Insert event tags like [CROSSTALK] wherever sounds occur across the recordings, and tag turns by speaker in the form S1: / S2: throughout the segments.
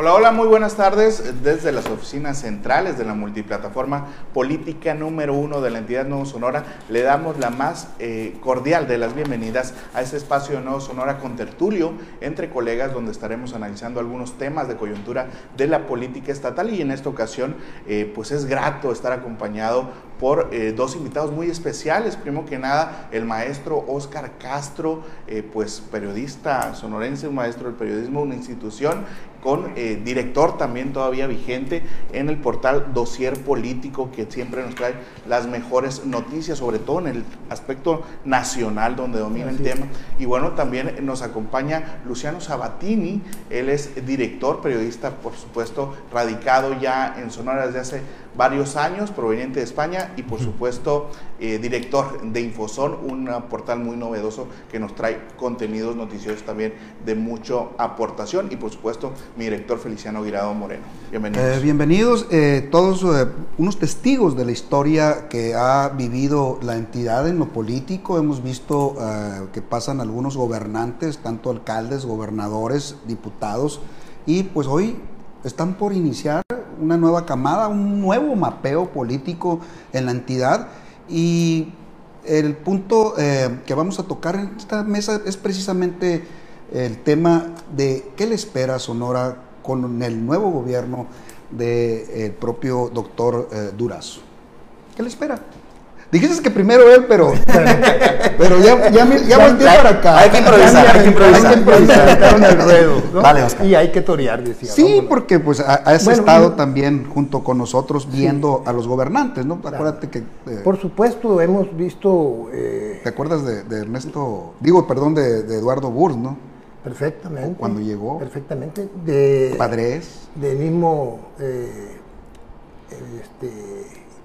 S1: Hola, hola, muy buenas tardes desde las oficinas centrales de la multiplataforma política número uno de la entidad Nuevo Sonora. Le damos la más eh, cordial de las bienvenidas a este espacio de Nuevo Sonora con tertulio entre colegas donde estaremos analizando algunos temas de coyuntura de la política estatal y en esta ocasión eh, pues es grato estar acompañado por eh, dos invitados muy especiales. Primero que nada, el maestro Oscar Castro, pues periodista sonorense, un maestro del periodismo, una institución con eh, director también todavía vigente en el portal Dosier Político, que siempre nos trae las mejores noticias, sobre todo en el aspecto nacional donde domina el tema. Y bueno, también nos acompaña Luciano Sabatini, él es director, periodista, por supuesto, radicado ya en Sonora desde hace varios años, proveniente de España y por supuesto eh, director de Infoson, un portal muy novedoso que nos trae contenidos noticiosos también de mucha aportación y por supuesto mi director Feliciano Guirado Moreno.
S2: Bienvenidos. Eh, bienvenidos eh, todos unos testigos de la historia que ha vivido la entidad en lo político. Hemos visto que pasan algunos gobernantes, tanto alcaldes, gobernadores, diputados y pues hoy están por iniciar una nueva camada, un nuevo mapeo político en la entidad y el punto eh, que vamos a tocar en esta mesa es precisamente el tema de qué le espera Sonora con el nuevo gobierno del propio doctor eh, Durazo. ¿Qué le espera? Dijiste que primero él, pero, [LAUGHS] pero ya, ya, ya volteé para acá.
S3: Hay que improvisar, hay que improvisar. Hay que improvisar
S2: el ruedo. ¿no? Y hay que torear, decía. Sí, porque pues has estado también junto con nosotros viendo a los gobernantes, ¿no? Acuérdate que...
S3: Eh, Por supuesto, hemos visto...
S2: Eh, ¿Te acuerdas de, Ernesto, digo, perdón, de, Eduardo Burs, ¿no?
S3: Perfectamente.
S2: Cuando llegó.
S3: Perfectamente. De,
S2: Padres.
S3: Del mismo eh, este,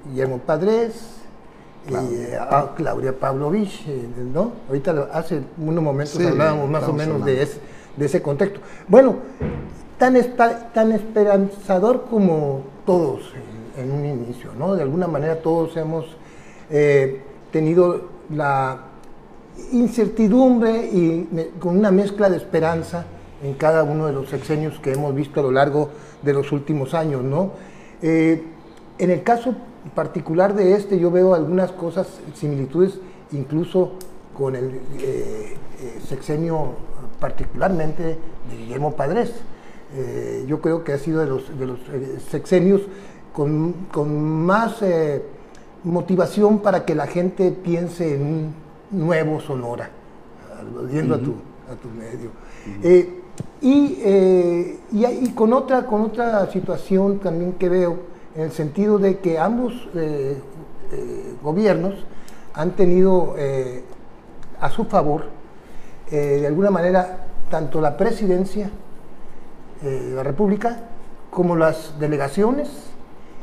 S3: Guillermo Padres, y a Claudia Pavlovich, eh, ¿no? Ahorita hace unos momentos hablábamos más o menos de ese, de ese contexto. Bueno, tan, tan esperanzador como todos en, un inicio, ¿no? De alguna manera todos hemos eh, tenido la incertidumbre y con una mezcla de esperanza en cada uno de los sexenios que hemos visto a lo largo de los últimos años, ¿no? Eh, en el caso particular de este yo veo algunas cosas, similitudes incluso con el eh, eh, sexenio particularmente de Guillermo Padres. Eh, yo creo que ha sido de los, de los sexenios con, con más motivación para que la gente piense en un nuevo Sonora, viendo a, tu, a tu medio. y, y, y, con, otra, con otra situación también que veo, en el sentido de que ambos eh, eh, gobiernos han tenido eh, a su favor, de alguna manera, tanto la presidencia de la República como las delegaciones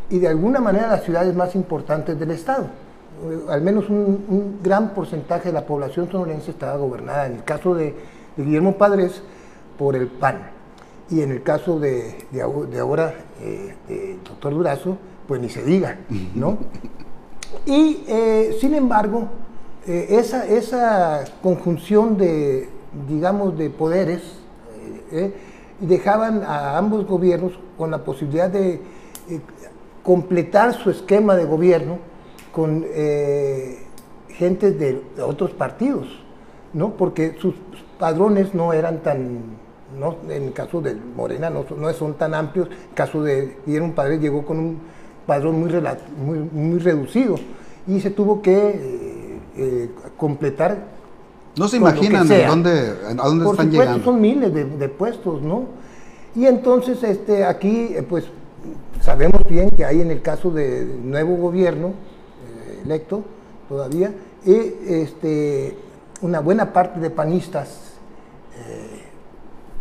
S3: y de alguna manera las ciudades más importantes del Estado. Al menos un, gran porcentaje de la población sonorense estaba gobernada, en el caso de, Guillermo Padres, por el PAN y en el caso de, de, ahora, eh, doctor Durazo, pues ni se diga, ¿no? Y eh, sin embargo, eh, esa, esa conjunción de, digamos, de poderes dejaban a ambos gobiernos con la posibilidad de completar su esquema de gobierno con gente de otros partidos, ¿no? Porque sus padrones no eran tan en el caso de Morena no, no son tan amplios, en el caso de Guillermo Padre llegó con un padrón muy, muy, muy reducido y se tuvo que eh, eh, completar.
S2: No se imaginan dónde, a dónde Por están llegando.
S3: Son miles de, puestos, ¿no? Y entonces este, aquí, eh, pues sabemos bien que hay en el caso del nuevo gobierno electo todavía, este, una buena parte de panistas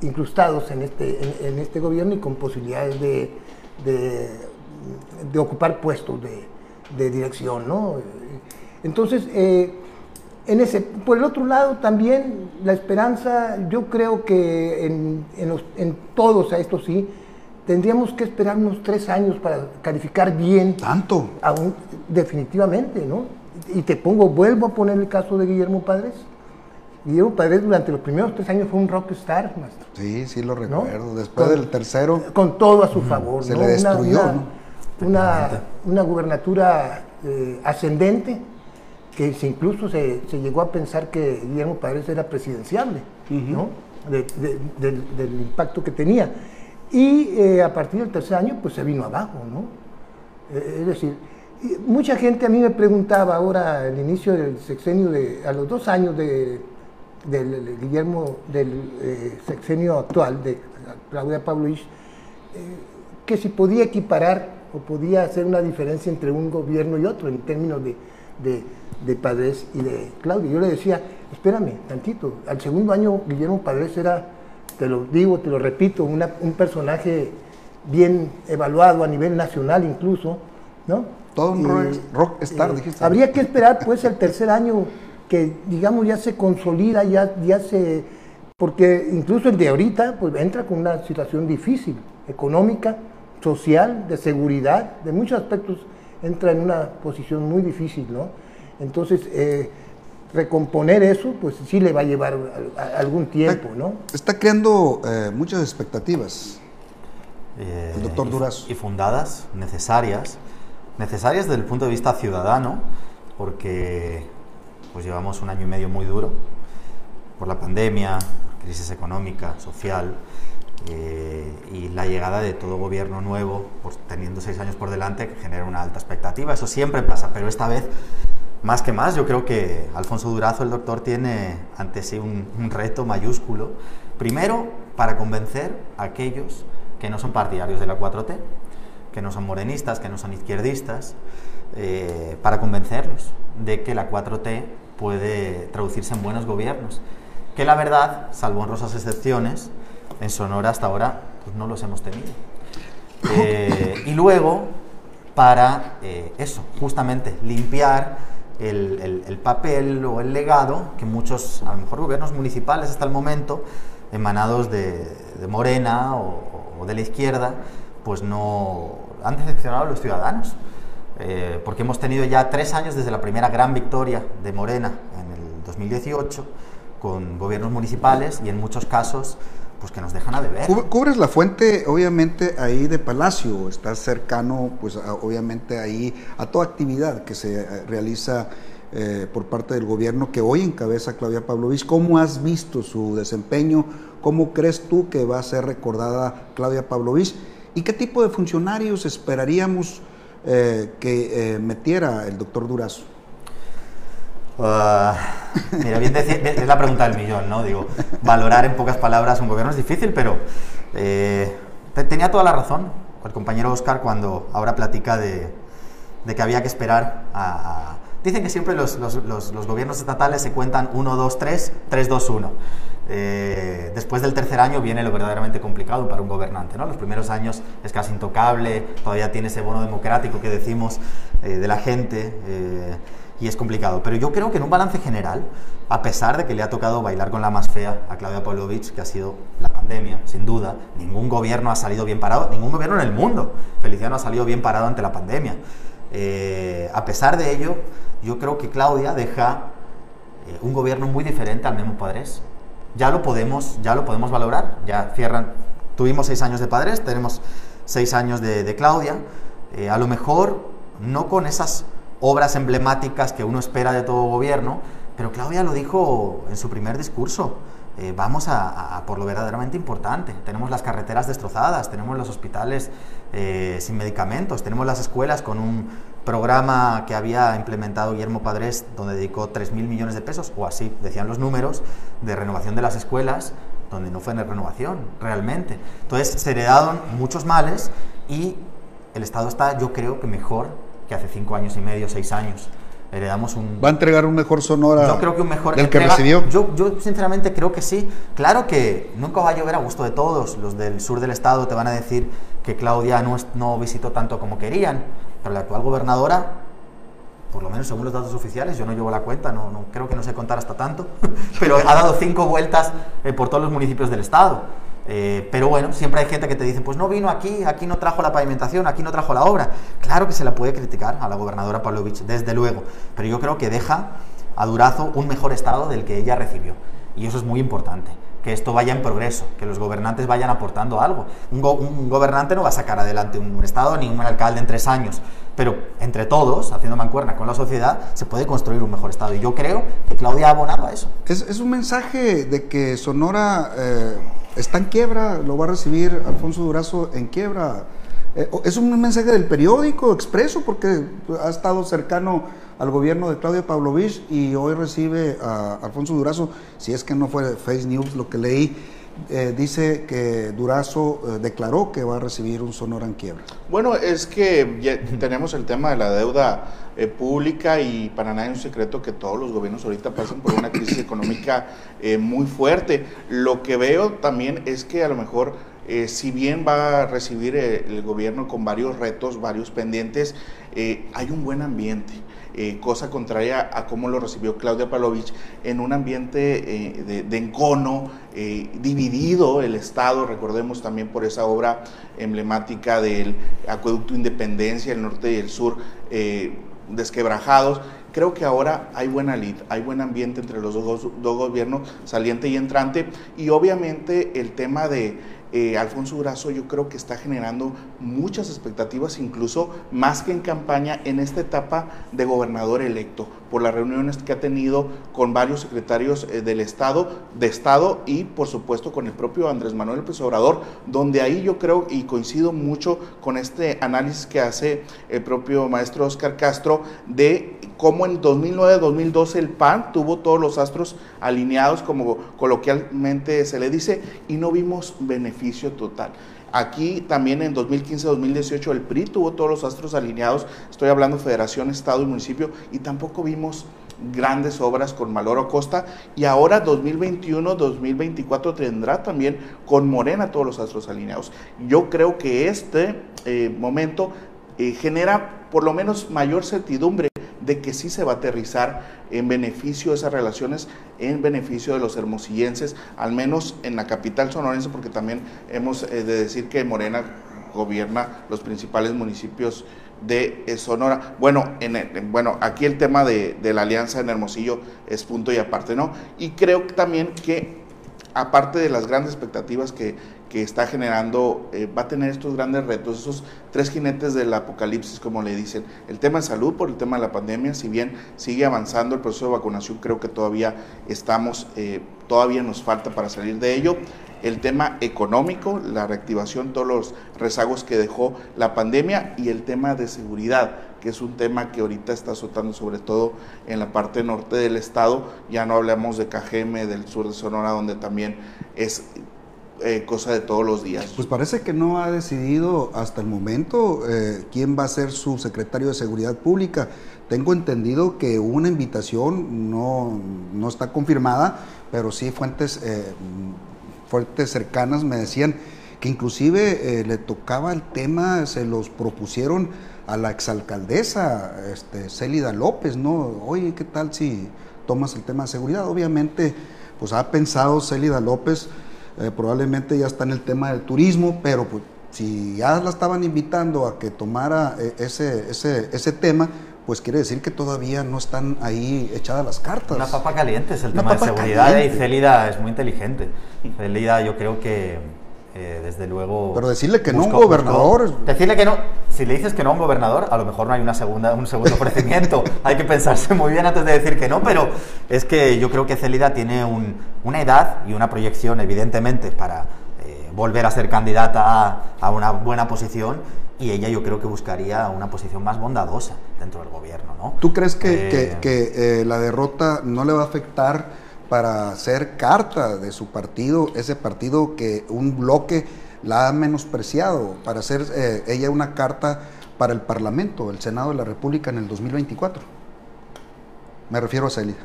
S3: incrustados en este, en, este gobierno y con posibilidades de, de, ocupar puestos de, dirección. ¿no? Entonces, eh, en ese, por el otro lado también la esperanza, yo creo que en, en, todos, a esto sí, tendríamos que esperar unos tres años para calificar bien.
S2: ¿Tanto?
S3: definitivamente, ¿no? Y te pongo, vuelvo a poner el caso de Guillermo Padres Guillermo Padres durante los primeros tres años fue un rockstar, maestro.
S2: Sí, sí lo recuerdo. Después del tercero...
S3: Con todo a su favor.
S2: Se le destruyó,
S3: una,
S2: ¿no?
S3: una, una gubernatura eh, ascendente que se, incluso se, se, llegó a pensar que Guillermo Padres era presidenciable, ¿no? De, de, del, del, impacto que tenía. Y eh, a partir del tercer año, pues se vino abajo, ¿no? Eh, es decir, mucha gente a mí me preguntaba ahora, al inicio del sexenio, de, a los dos años de, del Guillermo, del eh, sexenio actual, de Claudia Pavlovich, que si podía equiparar o podía hacer una diferencia entre un gobierno y otro en términos de, de, de Padres y de Claudia. Yo le decía, espérame tantito, al segundo año Guillermo Padres era, te lo digo, te lo repito, una, un personaje bien evaluado a nivel nacional incluso, ¿no?
S2: Todo un rock, rock star,
S3: eh,
S2: dijiste.
S3: Habría que esperar pues el tercer año que digamos ya se consolida, ya, ya se... Porque incluso el de ahorita pues entra con una situación difícil, económica, social, de seguridad, de muchos aspectos entra en una posición muy difícil, ¿no? Entonces, eh, recomponer eso, pues sí le va a llevar a, a algún tiempo, ¿no?
S2: Está creando eh, muchas expectativas.
S4: Eh,
S2: el doctor Durazo.
S4: Y fundadas, necesarias, necesarias desde el punto de vista ciudadano, porque pues llevamos un año y medio muy duro por la pandemia, crisis económica, social, eh, y la llegada de todo gobierno nuevo, pues, teniendo seis años por delante, que genera una alta expectativa. Eso siempre pasa, pero esta vez, más que más, yo creo que Alfonso Durazo, el doctor, tiene ante sí un, reto mayúsculo. Primero, para convencer a aquellos que no son partidarios de la 4T, que no son morenistas, que no son izquierdistas, eh, para convencerlos de que la 4T puede traducirse en buenos gobiernos. Que la verdad, salvo honrosas excepciones, en Sonora hasta ahora pues, no los hemos tenido. [LAUGHS] Eh, y luego, para eh, eso, justamente limpiar el, el- el papel o el legado que muchos, a lo mejor gobiernos municipales hasta el momento, emanados de, de Morena o, o de la izquierda, pues no han decepcionado a los ciudadanos. Eh, porque hemos tenido ya tres años desde la primera gran victoria de Morena en el 2018 con gobiernos municipales y en muchos casos pues que nos dejan a deber.
S2: Cub- Cubres la fuente, obviamente, ahí de Palacio, estás cercano, pues, a- obviamente, ahí a toda actividad que se eh, realiza eh, por parte del gobierno que hoy encabeza Claudia Pavlovich. ¿Cómo has visto su desempeño? ¿Cómo crees tú que va a ser recordada Claudia Pavlovich? ¿Y qué tipo de funcionarios esperaríamos eh, que eh, metiera el doctor Durazo?
S4: Ah, mira, bien decir- es la pregunta del millón, ¿no? Digo, valorar en pocas palabras un gobierno es difícil, pero eh, te- tenía toda la razón el compañero Oscar cuando ahora platica de que había que esperar a... Dicen que siempre los, los- los- los gobiernos estatales se cuentan 1, 2, 3, 3, 2, 1. Eh, después del tercer año viene lo verdaderamente complicado para un gobernante. ¿no? Los primeros años es casi intocable, todavía tiene ese bono democrático que decimos eh, de la gente eh, y es complicado. Pero yo creo que en un balance general, a pesar de que le ha tocado bailar con la más fea a Claudia Pavlovich, que ha sido la pandemia, sin duda, ningún gobierno ha salido bien parado, ningún gobierno en el mundo, Feliciano ha salido bien parado ante la pandemia. Eh, a pesar de ello, yo creo que Claudia deja eh, un gobierno muy diferente al Memo Padres. Ya lo podemos, ya lo podemos valorar. Ya cierran. Tuvimos seis años de Padres, tenemos seis años de, de Claudia. Eh, a lo mejor no con esas obras emblemáticas que uno espera de todo gobierno, pero Claudia lo dijo en su primer discurso. Eh, vamos a, a- por lo verdaderamente importante. Tenemos las carreteras destrozadas, tenemos los hospitales eh, sin medicamentos, tenemos las escuelas con un programa que había implementado Guillermo Padres, donde dedicó 3.000 millones de pesos, o así decían los números, de renovación de las escuelas, donde no fue en renovación, realmente. Entonces se heredaron muchos males y el Estado está, yo creo que mejor que hace cinco años y medio, seis años. Heredamos un,
S2: ¿Va a entregar un mejor Sonora
S4: yo creo que un mejor
S2: del que recibió?
S4: Yo, yo sinceramente creo que sí. Claro que nunca va a llover a gusto de todos. Los del sur del estado te van a decir que Claudia no, no visitó tanto como querían, pero la actual gobernadora, por lo menos según los datos oficiales, yo no llevo la cuenta, no, creo que no sé contar hasta tanto, [LAUGHS] pero ha dado cinco vueltas eh, por todos los municipios del estado. Eh, pero bueno, siempre hay gente que te dice, pues no vino aquí, aquí no trajo la pavimentación, aquí no trajo la obra. Claro que se la puede criticar a la gobernadora Pavlovich, desde luego, pero yo creo que deja a Durazo un mejor estado del que ella recibió. Y eso es muy importante que esto vaya en progreso, que los gobernantes vayan aportando algo. Un, gobernante no va a sacar adelante un, Estado ni un alcalde en tres años, pero entre todos, haciendo mancuerna con la sociedad, se puede construir un mejor Estado. Y yo creo que Claudia ha abonado a eso.
S2: Es, un mensaje de que Sonora eh, está en quiebra, lo va a recibir Alfonso Durazo en quiebra. Eh, es un mensaje del periódico expreso porque ha estado cercano al gobierno de Claudia Pavlovich y hoy recibe a Alfonso Durazo, si es que no fue Face News lo que leí, eh, dice que Durazo eh, declaró que va a recibir un Sonora en quiebra.
S1: Bueno, es que ya tenemos el tema de la deuda pública y para nadie es un secreto que todos los gobiernos ahorita pasan por una crisis económica muy fuerte. Lo que veo también es que a lo mejor eh, si bien va a recibir eh, el, gobierno con varios retos, varios pendientes, eh, hay un buen ambiente. cosa contraria a cómo lo recibió Claudia Palovich, en un ambiente de, encono, dividido el Estado, recordemos también por esa obra emblemática del acueducto Independencia, el norte y el sur, desquebrajados. Creo que ahora hay buena lid, hay buen ambiente entre los dos gobiernos, saliente y entrante, y obviamente el tema de eh, Alfonso Durazo yo creo que está generando muchas expectativas, incluso más que en campaña, en esta etapa de gobernador electo, por las reuniones que ha tenido con varios secretarios eh, del Estado, de Estado y por supuesto con el propio Andrés Manuel López Obrador, donde ahí yo creo y coincido mucho con este análisis que hace el propio maestro Oscar Castro de cómo en 2009-2012 el PAN tuvo todos los astros alineados, como coloquialmente se le dice, y no vimos beneficio total. Aquí también en 2015-2018 el PRI tuvo todos los astros alineados, estoy hablando federación, estado y municipio, y tampoco vimos grandes obras con Maloro Costa y ahora 2021-2024 tendrá también con Morena todos los astros alineados. Yo creo que este eh, momento eh, genera por lo menos mayor certidumbre de que sí se va a aterrizar en beneficio de esas relaciones, en beneficio de los hermosillenses, al menos en la capital sonorense, porque también hemos eh, de decir que Morena gobierna los principales municipios de eh, Sonora. Bueno, en, bueno aquí el tema de, de, la alianza en Hermosillo es punto y aparte, ¿no? Y creo también que aparte de las grandes expectativas que, que está generando, eh, va a tener estos grandes retos, esos tres jinetes del apocalipsis, como le dicen. El tema de salud por el tema de la pandemia, si bien sigue avanzando el proceso de vacunación, creo que todavía estamos, eh, todavía nos falta para salir de ello. El tema económico, la reactivación, todos los rezagos que dejó la pandemia y el tema de seguridad, que es un tema que ahorita está azotando sobre todo en la parte norte del estado. Ya no hablamos de Cajeme, del sur de Sonora, donde también es eh, cosa de todos los días.
S2: Pues parece que no ha decidido hasta el momento eh, quién va a ser su secretario de Seguridad Pública. Tengo entendido que una invitación, no, no está confirmada, pero sí fuentes, eh, cercanas me decían que inclusive le tocaba el tema, se los propusieron a la exalcaldesa este, Célida López, ¿no? Oye, ¿qué tal si tomas el tema de seguridad? Obviamente, pues ha pensado Célida López eh, probablemente ya está en el tema del turismo, pero pues, si ya la estaban invitando a que tomara eh, ese, ese, ese tema, pues quiere decir que todavía no están ahí echadas las cartas.
S4: Una papa caliente es el tema de seguridad y Celida es muy inteligente. Celida yo creo que eh, desde luego...
S2: Pero decirle que no a un gobernador...
S4: decirle que no, si le dices que no a un gobernador, a lo mejor no hay una segunda, un segundo ofrecimiento. [LAUGHS] hay que pensarse muy bien antes de decir que no, pero es que yo creo que Celida tiene una edad y una proyección, evidentemente, para eh, volver a ser candidata a, una buena posición y ella yo creo que buscaría una posición más bondadosa dentro del gobierno. ¿no?
S2: ¿Tú crees que, que, eh, la derrota no le va a afectar para hacer carta de su partido, ese partido que un bloque la ha menospreciado, para hacer eh, ella una carta para el Parlamento, el Senado de la República en el 2024. Me refiero a Celia.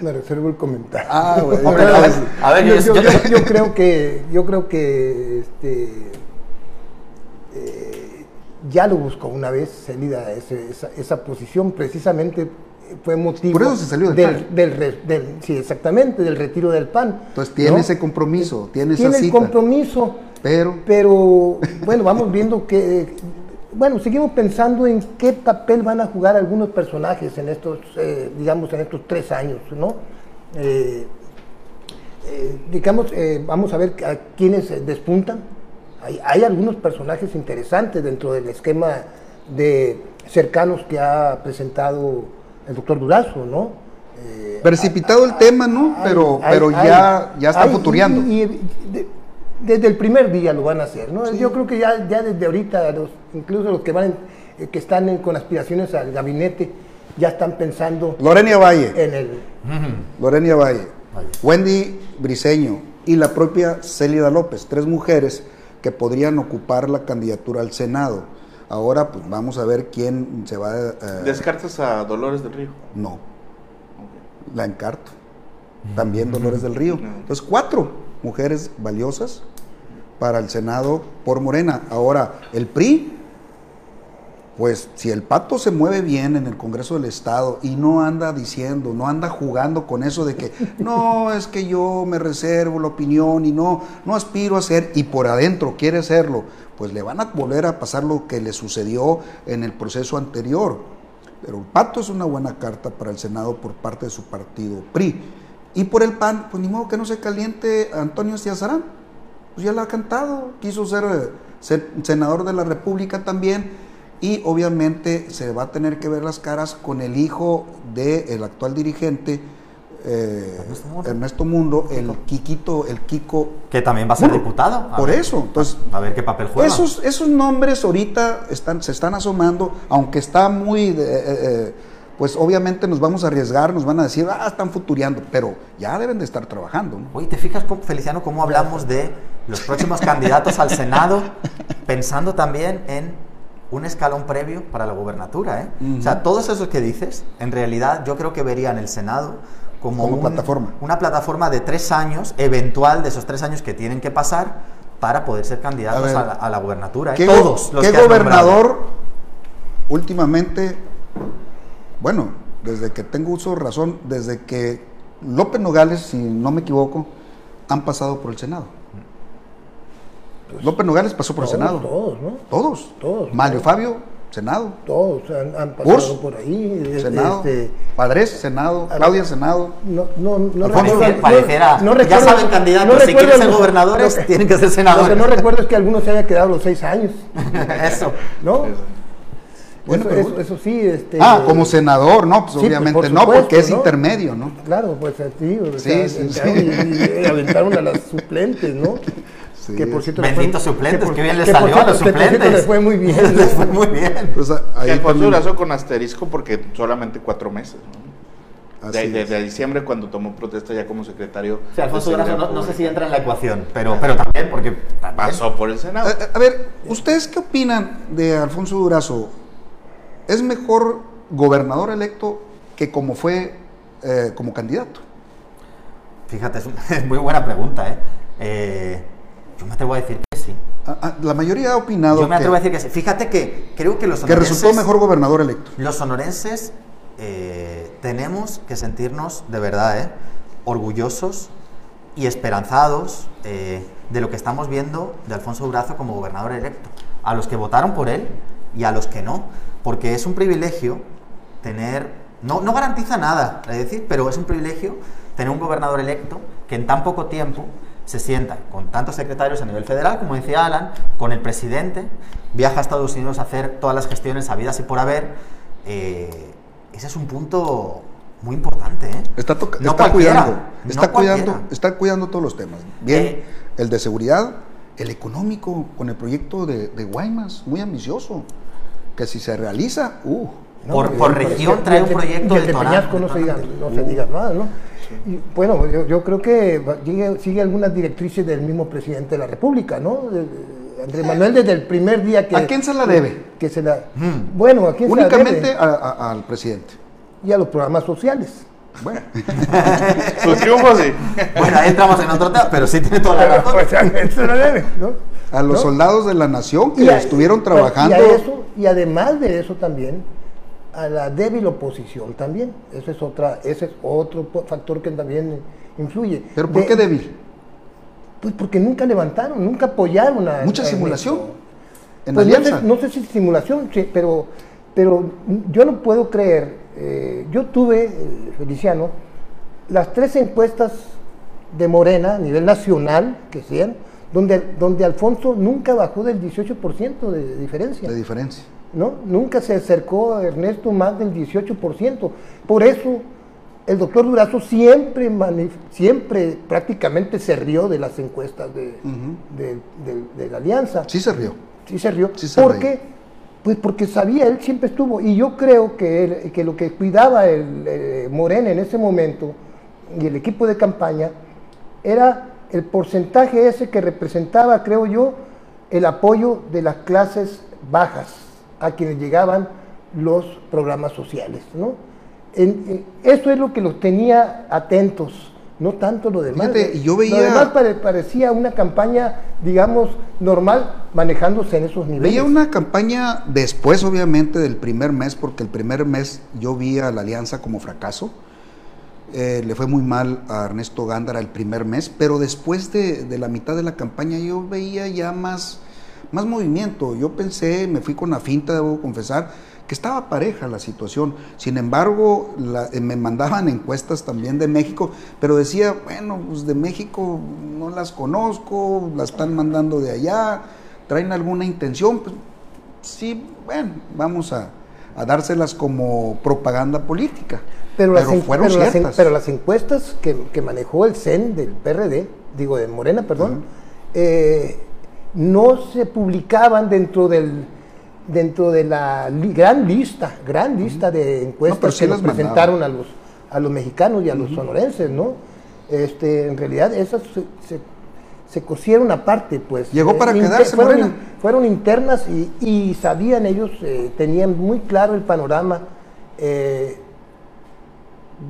S3: Me reservo el comentario. Ah, [LAUGHS] a ver, yo, creo que, yo creo que este, eh, ya lo buscó una vez Celida esa, esa posición precisamente fue motivo
S2: Por eso se salió
S3: del, del, sí, exactamente, del retiro del PAN.
S2: Entonces tiene ese compromiso, tiene,
S3: esa
S2: cita.
S3: Tiene el compromiso,
S2: pero...
S3: pero bueno, vamos viendo que bueno, seguimos pensando en qué papel van a jugar algunos personajes en estos, eh, digamos, en estos tres años, ¿no? Eh, eh, digamos, vamos a ver a quiénes despuntan. Hay, hay, algunos personajes interesantes dentro del esquema de cercanos que ha presentado el doctor Durazo, ¿no?
S2: Precipitado el tema, ¿no? Pero, pero ya, ya está futureando. Y,
S3: desde el primer día lo van a hacer, ¿no? Yo creo que ya, ya desde ahorita, los, incluso los que van eh, que están con aspiraciones al gabinete, ya están pensando
S2: Lorenia Valle.
S3: en el...
S2: Lorenia Valle, Wendy Briseño y la propia Célida López, tres mujeres que podrían ocupar la candidatura al Senado. Ahora, pues vamos a ver quién se va a...
S1: Eh, ¿Descartas a Dolores del Río?
S2: No. La encarto. También Dolores del Río. Entonces, cuatro mujeres valiosas para el Senado por Morena. Ahora, el PRI, pues si el pato se mueve bien en el Congreso del Estado y no anda diciendo, no anda jugando con eso de que [LAUGHS] no, es que yo me reservo la opinión y no, no aspiro a ser y por adentro quiere hacerlo, pues le van a volver a pasar lo que le sucedió en el proceso anterior. Pero el pato es una buena carta para el Senado por parte de su partido PRI. Y por el PAN, pues ni modo que no se caliente Antonio Ciazarán pues ya lo ha cantado, quiso ser, senador de la República también y obviamente se va a tener que ver las caras con el hijo del actual dirigente. Eh, Ernesto, Mundo. el Kikito, el Kiko.
S4: Que también va a ser diputado.
S2: por eso, entonces.
S4: A ver qué papel juega.
S2: Esos, esos nombres ahorita están, se están asomando, aunque está muy. Eh, eh, pues obviamente nos vamos a arriesgar, nos van a decir, ah, están futureando, pero ya deben de estar trabajando.
S4: Oye, ¿te fijas, Feliciano, cómo hablamos de los próximos candidatos al Senado, [LAUGHS] pensando también en un escalón previo para la gubernatura? ¿eh? O sea, todos esos que dices, en realidad yo creo que verían el Senado como,
S2: una plataforma.
S4: Una plataforma de tres años, eventual de esos tres años que tienen que pasar para poder ser candidatos a, la, gubernatura.
S2: ¿eh? Todos los ¿qué gobernador últimamente bueno, desde que tengo uso de razón, desde que López Nogales, si no me equivoco, han pasado por el Senado. Pues, López Nogales pasó por el Senado.
S3: Todos, ¿no?
S2: Todos.
S3: Todos.
S2: Mario Fabio, Senado.
S3: Todos han, pasado por ahí.
S2: Senado. Este, Padres, Senado. Claudia, Senado.
S3: No, no, no
S4: recuerdo, pareciera, no, ya saben candidatos, si quieren ser gobernadores, tienen que ser senadores.
S3: Lo que no recuerdo es que algunos se haya quedado los seis años. [LAUGHS]
S4: Eso.
S3: ¿No? Bueno, eso, sí. Este,
S2: ah, como senador, ¿no? Pues, pues obviamente no, porque es intermedio, ¿no?
S3: Claro, pues sí. sí, sí, Y, aventaron a las suplentes, ¿no? [LAUGHS]
S4: Sí. Que por cierto. Benditos suplentes, que, bien les salió a los suplentes. [LAUGHS]
S3: Les fue muy bien.
S4: les fue muy bien.
S1: Pues ahí que Alfonso con asterisco porque solamente cuatro meses, ¿no? De, diciembre cuando tomó protesta ya como secretario.
S4: Sí, Alfonso Durazo no, no, sé si entra en la ecuación, pero, pero también porque
S1: pasó por el Senado.
S2: A, a, ver, ¿ustedes qué opinan de Alfonso Durazo? ¿Es mejor gobernador electo que como fue eh, como candidato?
S4: Fíjate, es, [LAUGHS] muy buena pregunta. ¿eh? ¿eh? Yo me atrevo a decir que sí.
S2: Ah, ah, la mayoría ha opinado.
S4: Yo me atrevo a decir que sí. Fíjate que creo que los
S2: sonorenses. Que resultó mejor gobernador electo.
S4: Los sonorenses eh, tenemos que sentirnos de verdad orgullosos y esperanzados de lo que estamos viendo de Alfonso Durazo como gobernador electo. A los que votaron por él y a los que no porque es un privilegio tener, no, no garantiza nada, es decir, pero es un privilegio tener un gobernador electo que en tan poco tiempo se sienta con tantos secretarios a nivel federal, como decía Alan, con el presidente, viaja a Estados Unidos a hacer todas las gestiones habidas y por haber. Eh, ese es un punto muy importante. ¿eh?
S2: Está, está cuidando, está, cuidando está cuidando todos los temas. Bien, eh, el de seguridad, el económico, con el proyecto de, de Guaymas, muy ambicioso que si se realiza, uh,
S4: por, región trae un proyecto
S3: de Peñasco no se diga, no se diga nada, ¿no? Bueno, yo, creo que sigue, algunas directrices del mismo presidente de la República, ¿no? Andrés Manuel desde el primer día que...
S2: ¿A quién se la debe?
S3: Que se la, hmm. Bueno, ¿a quién
S2: Únicamente se la debe? al presidente.
S3: Y a los programas sociales.
S2: Bueno. [LAUGHS]
S1: Sus triunfos sí.
S4: Bueno, ahí entramos en otro tema, pero sí tiene toda la razón. Pues, [LAUGHS]
S3: eso no debe, ¿no?
S2: A los soldados de la nación que estuvieron trabajando.
S3: Y, eso, y además de eso también, a la débil oposición también. Ese es, otra, ese es otro factor que también influye.
S2: ¿Pero por qué débil?
S3: Pues porque nunca levantaron, nunca apoyaron a.
S2: Mucha simulación. en
S3: Pues no sé, no sé si simulación, sí, pero, pero yo no puedo creer. eh, yo tuve, eh, Feliciano, las tres encuestas de Morena a nivel nacional que sean, donde, donde Alfonso nunca bajó del 18% de diferencia.
S2: de diferencia.
S3: ¿No? Nunca se acercó a Ernesto más del 18%. Por eso el doctor Durazo siempre, siempre prácticamente se rió de las encuestas de, de- de- de la alianza.
S2: Sí se rió.
S3: Sí se rió.
S2: Sí se
S3: ¿Por
S2: reía.
S3: qué? Pues porque sabía, él siempre estuvo. Y yo creo que, él- que lo que cuidaba el eh, Morena en ese momento y el equipo de campaña era el porcentaje ese que representaba, creo yo, el apoyo de las clases bajas a quienes llegaban los programas sociales. ¿no? En- en- eso es lo que los tenía atentos, no tanto lo demás.
S2: Fíjate, yo
S3: Lo
S2: veía-
S3: demás pare- parecía una campaña, digamos, normal, manejándose en esos niveles.
S2: Veía una campaña después, obviamente, del primer mes, porque el primer mes yo vi a la alianza como fracaso. Eh, le fue muy mal a Ernesto Gándara el primer mes, pero después de, de la mitad de la campaña yo veía ya más, más movimiento. Yo pensé, me fui con la finta, debo confesar, que estaba pareja la situación. Sin embargo, la- eh, me mandaban [LAUGHS] encuestas también de México, pero decía, bueno, pues de México no las conozco, las están mandando de allá, traen alguna intención. Pues, sí, bueno, vamos a, a dárselas como propaganda política.
S3: Pero, las,
S2: fueron
S3: pero, las pero las encuestas que, que manejó el CEN del PRD, digo de Morena, perdón, eh, no se publicaban dentro del dentro de la li- gran lista, gran lista de encuestas
S2: sí
S3: que nos presentaron a los a los mexicanos y a los sonorenses, ¿no? Este, en realidad esas se, se, se cosieron aparte, pues.
S2: Llegó para
S3: inter-
S2: quedarse,
S3: fueron, in- fueron internas y, y sabían ellos, eh, tenían muy claro el panorama eh,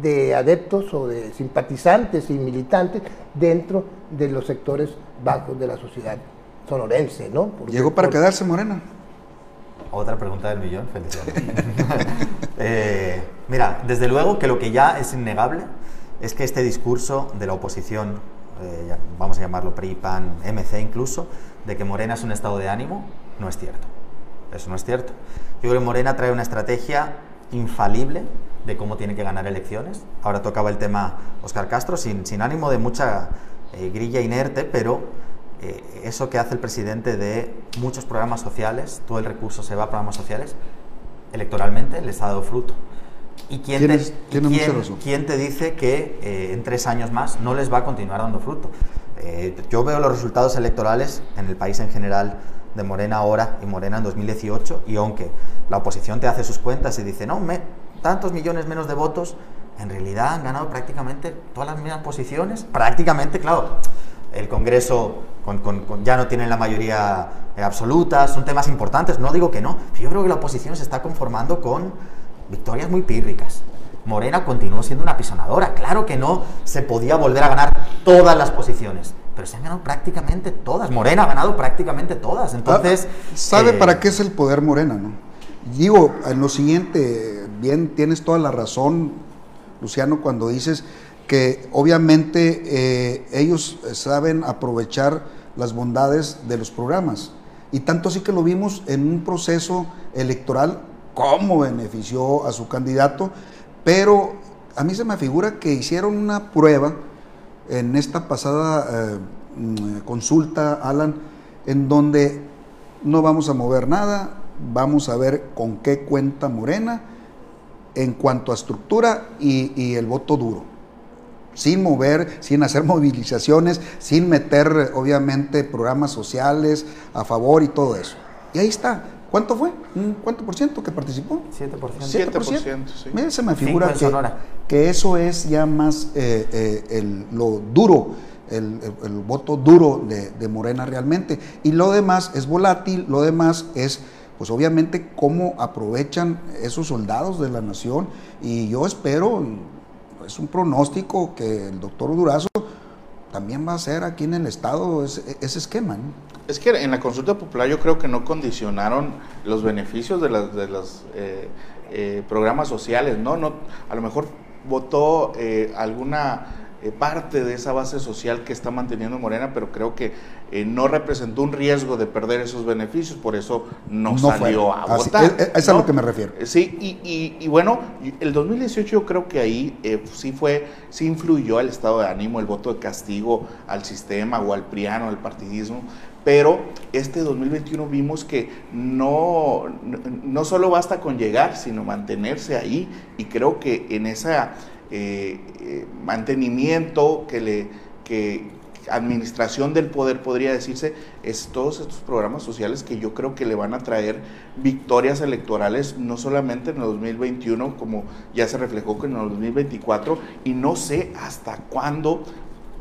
S3: de adeptos o de simpatizantes y militantes dentro de los sectores bajos de la sociedad sonorense, ¿no? Porque
S2: Llegó para
S3: por-
S2: quedarse Morena.
S4: Otra pregunta del millón, felicidades. [LAUGHS] Eh, mira, desde luego que lo que ya es innegable es que este discurso de la oposición, eh, ya- vamos a llamarlo PRI, PAN, MC incluso, de que Morena es un estado de ánimo, no es cierto. Eso no es cierto. Yo creo que Morena trae una estrategia infalible de cómo tiene que ganar elecciones. Ahora tocaba el tema Oscar Castro, sin, sin ánimo de mucha eh, grilla inerte, pero eh, eso que hace el presidente de muchos programas sociales, todo el recurso se va a programas sociales, electoralmente les ha dado fruto. ¿Y quién, te, y quién- quién dice que eh, en tres años más no les va a continuar dando fruto? Eh, yo veo los resultados electorales en el país en general de Morena ahora y Morena en 2018 y aunque la oposición te hace sus cuentas y dice, no, me, tantos millones menos de votos, en realidad han ganado prácticamente todas las mismas posiciones. Prácticamente, claro, el Congreso con- con- con- ya no tiene la mayoría eh, absoluta, son temas importantes, no digo que no, yo creo que la oposición se está conformando con victorias muy pírricas. Morena continuó siendo una pisonadora, claro que no se podía volver a ganar todas las posiciones, pero se han ganado prácticamente todas, Morena ha ganado prácticamente todas, entonces...
S2: ¿Sabe
S4: eh,
S2: para qué es el poder morena, no? Digo, en lo siguiente, bien, tienes toda la razón, Luciano, cuando dices que obviamente eh, ellos saben aprovechar las bondades de los programas. Y tanto así que lo vimos en un proceso electoral, cómo benefició a su candidato, pero a mí se me figura que hicieron una prueba en esta pasada eh, mm, consulta, Alan, en donde no vamos a mover nada, vamos a ver con qué cuenta Morena en cuanto a estructura y, y el voto duro. Sin mover, sin hacer [LAUGHS] movilizaciones, sin meter, obviamente, programas sociales a favor y todo eso. Y ahí está. ¿Cuánto fue? ¿Un ¿Cuánto por ciento que participó?
S4: 7%.
S1: 7%, sí.
S2: Mira, se me figura que, eso es ya más eh, eh, el- lo duro, el, el- el voto duro de, de Morena realmente. Y lo demás es volátil, lo demás es, pues obviamente, cómo aprovechan esos soldados de la nación. Y yo espero, es un pronóstico que el doctor Durazo también va a hacer aquí en el Estado ese, esquema. ¿no?
S1: Es que en la consulta popular yo creo que no condicionaron los beneficios de las de los eh, eh, programas sociales, ¿no? no A lo mejor votó eh, alguna parte de esa base social que está manteniendo Morena, pero creo que eh, no representó un riesgo de perder esos beneficios, por eso no, salió a votar.
S2: Es, es, a lo que me refiero.
S1: Sí, y, y, bueno, el 2018 yo creo que ahí sí fue, sí influyó el estado de ánimo, el voto de castigo al sistema o al priano, al partidismo, pero este 2021 vimos que no, no solo basta con llegar, sino mantenerse ahí y creo que en ese eh, eh, mantenimiento que le que administración del poder podría decirse es todos estos programas sociales que yo creo que le van a traer victorias electorales no solamente en el 2021 como ya se reflejó en el 2024 y no sé hasta cuándo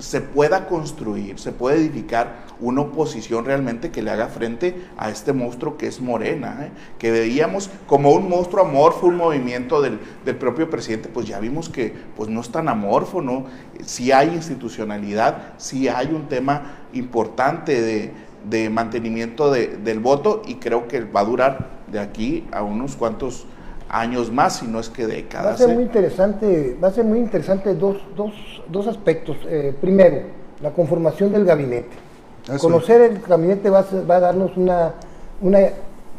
S1: se pueda construir, se puede edificar una oposición realmente que le haga frente a este monstruo que es Morena, ¿eh? que veíamos como un monstruo amorfo, un movimiento del, propio presidente, pues ya vimos que pues no es tan amorfo, ¿no? Si hay institucionalidad, si hay un tema importante de, mantenimiento del voto y creo que va a durar de aquí a unos cuantos años más, si no es que décadas.
S3: Va a ser muy interesante, va a ser muy interesante dos, dos, dos aspectos. Eh, primero, la conformación del gabinete. Conocer el gabinete va a, va a darnos una, una,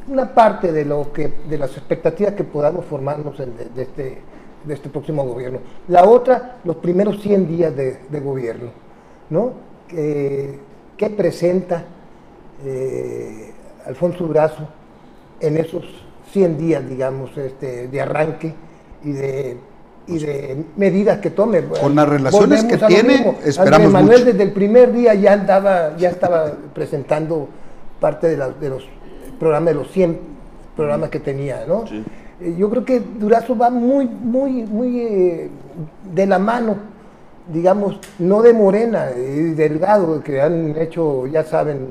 S3: una, parte de lo que, de las expectativas que podamos formarnos de, este, de este próximo gobierno. La otra, los primeros 100 días de, de gobierno, ¿no? ¿Qué presenta eh, Alfonso Durazo en esos 100 días, digamos, este, de arranque y de, y de medidas que tome.
S2: Con las relaciones que tiene, esperamos
S3: Manuel desde el primer día ya andaba, ya estaba presentando parte de, de los programas, de los 100 programas que tenía, ¿no? Eh, yo creo que Durazo va muy, muy, muy eh, de la mano, digamos, no de Morena y Delgado, que han hecho, ya saben,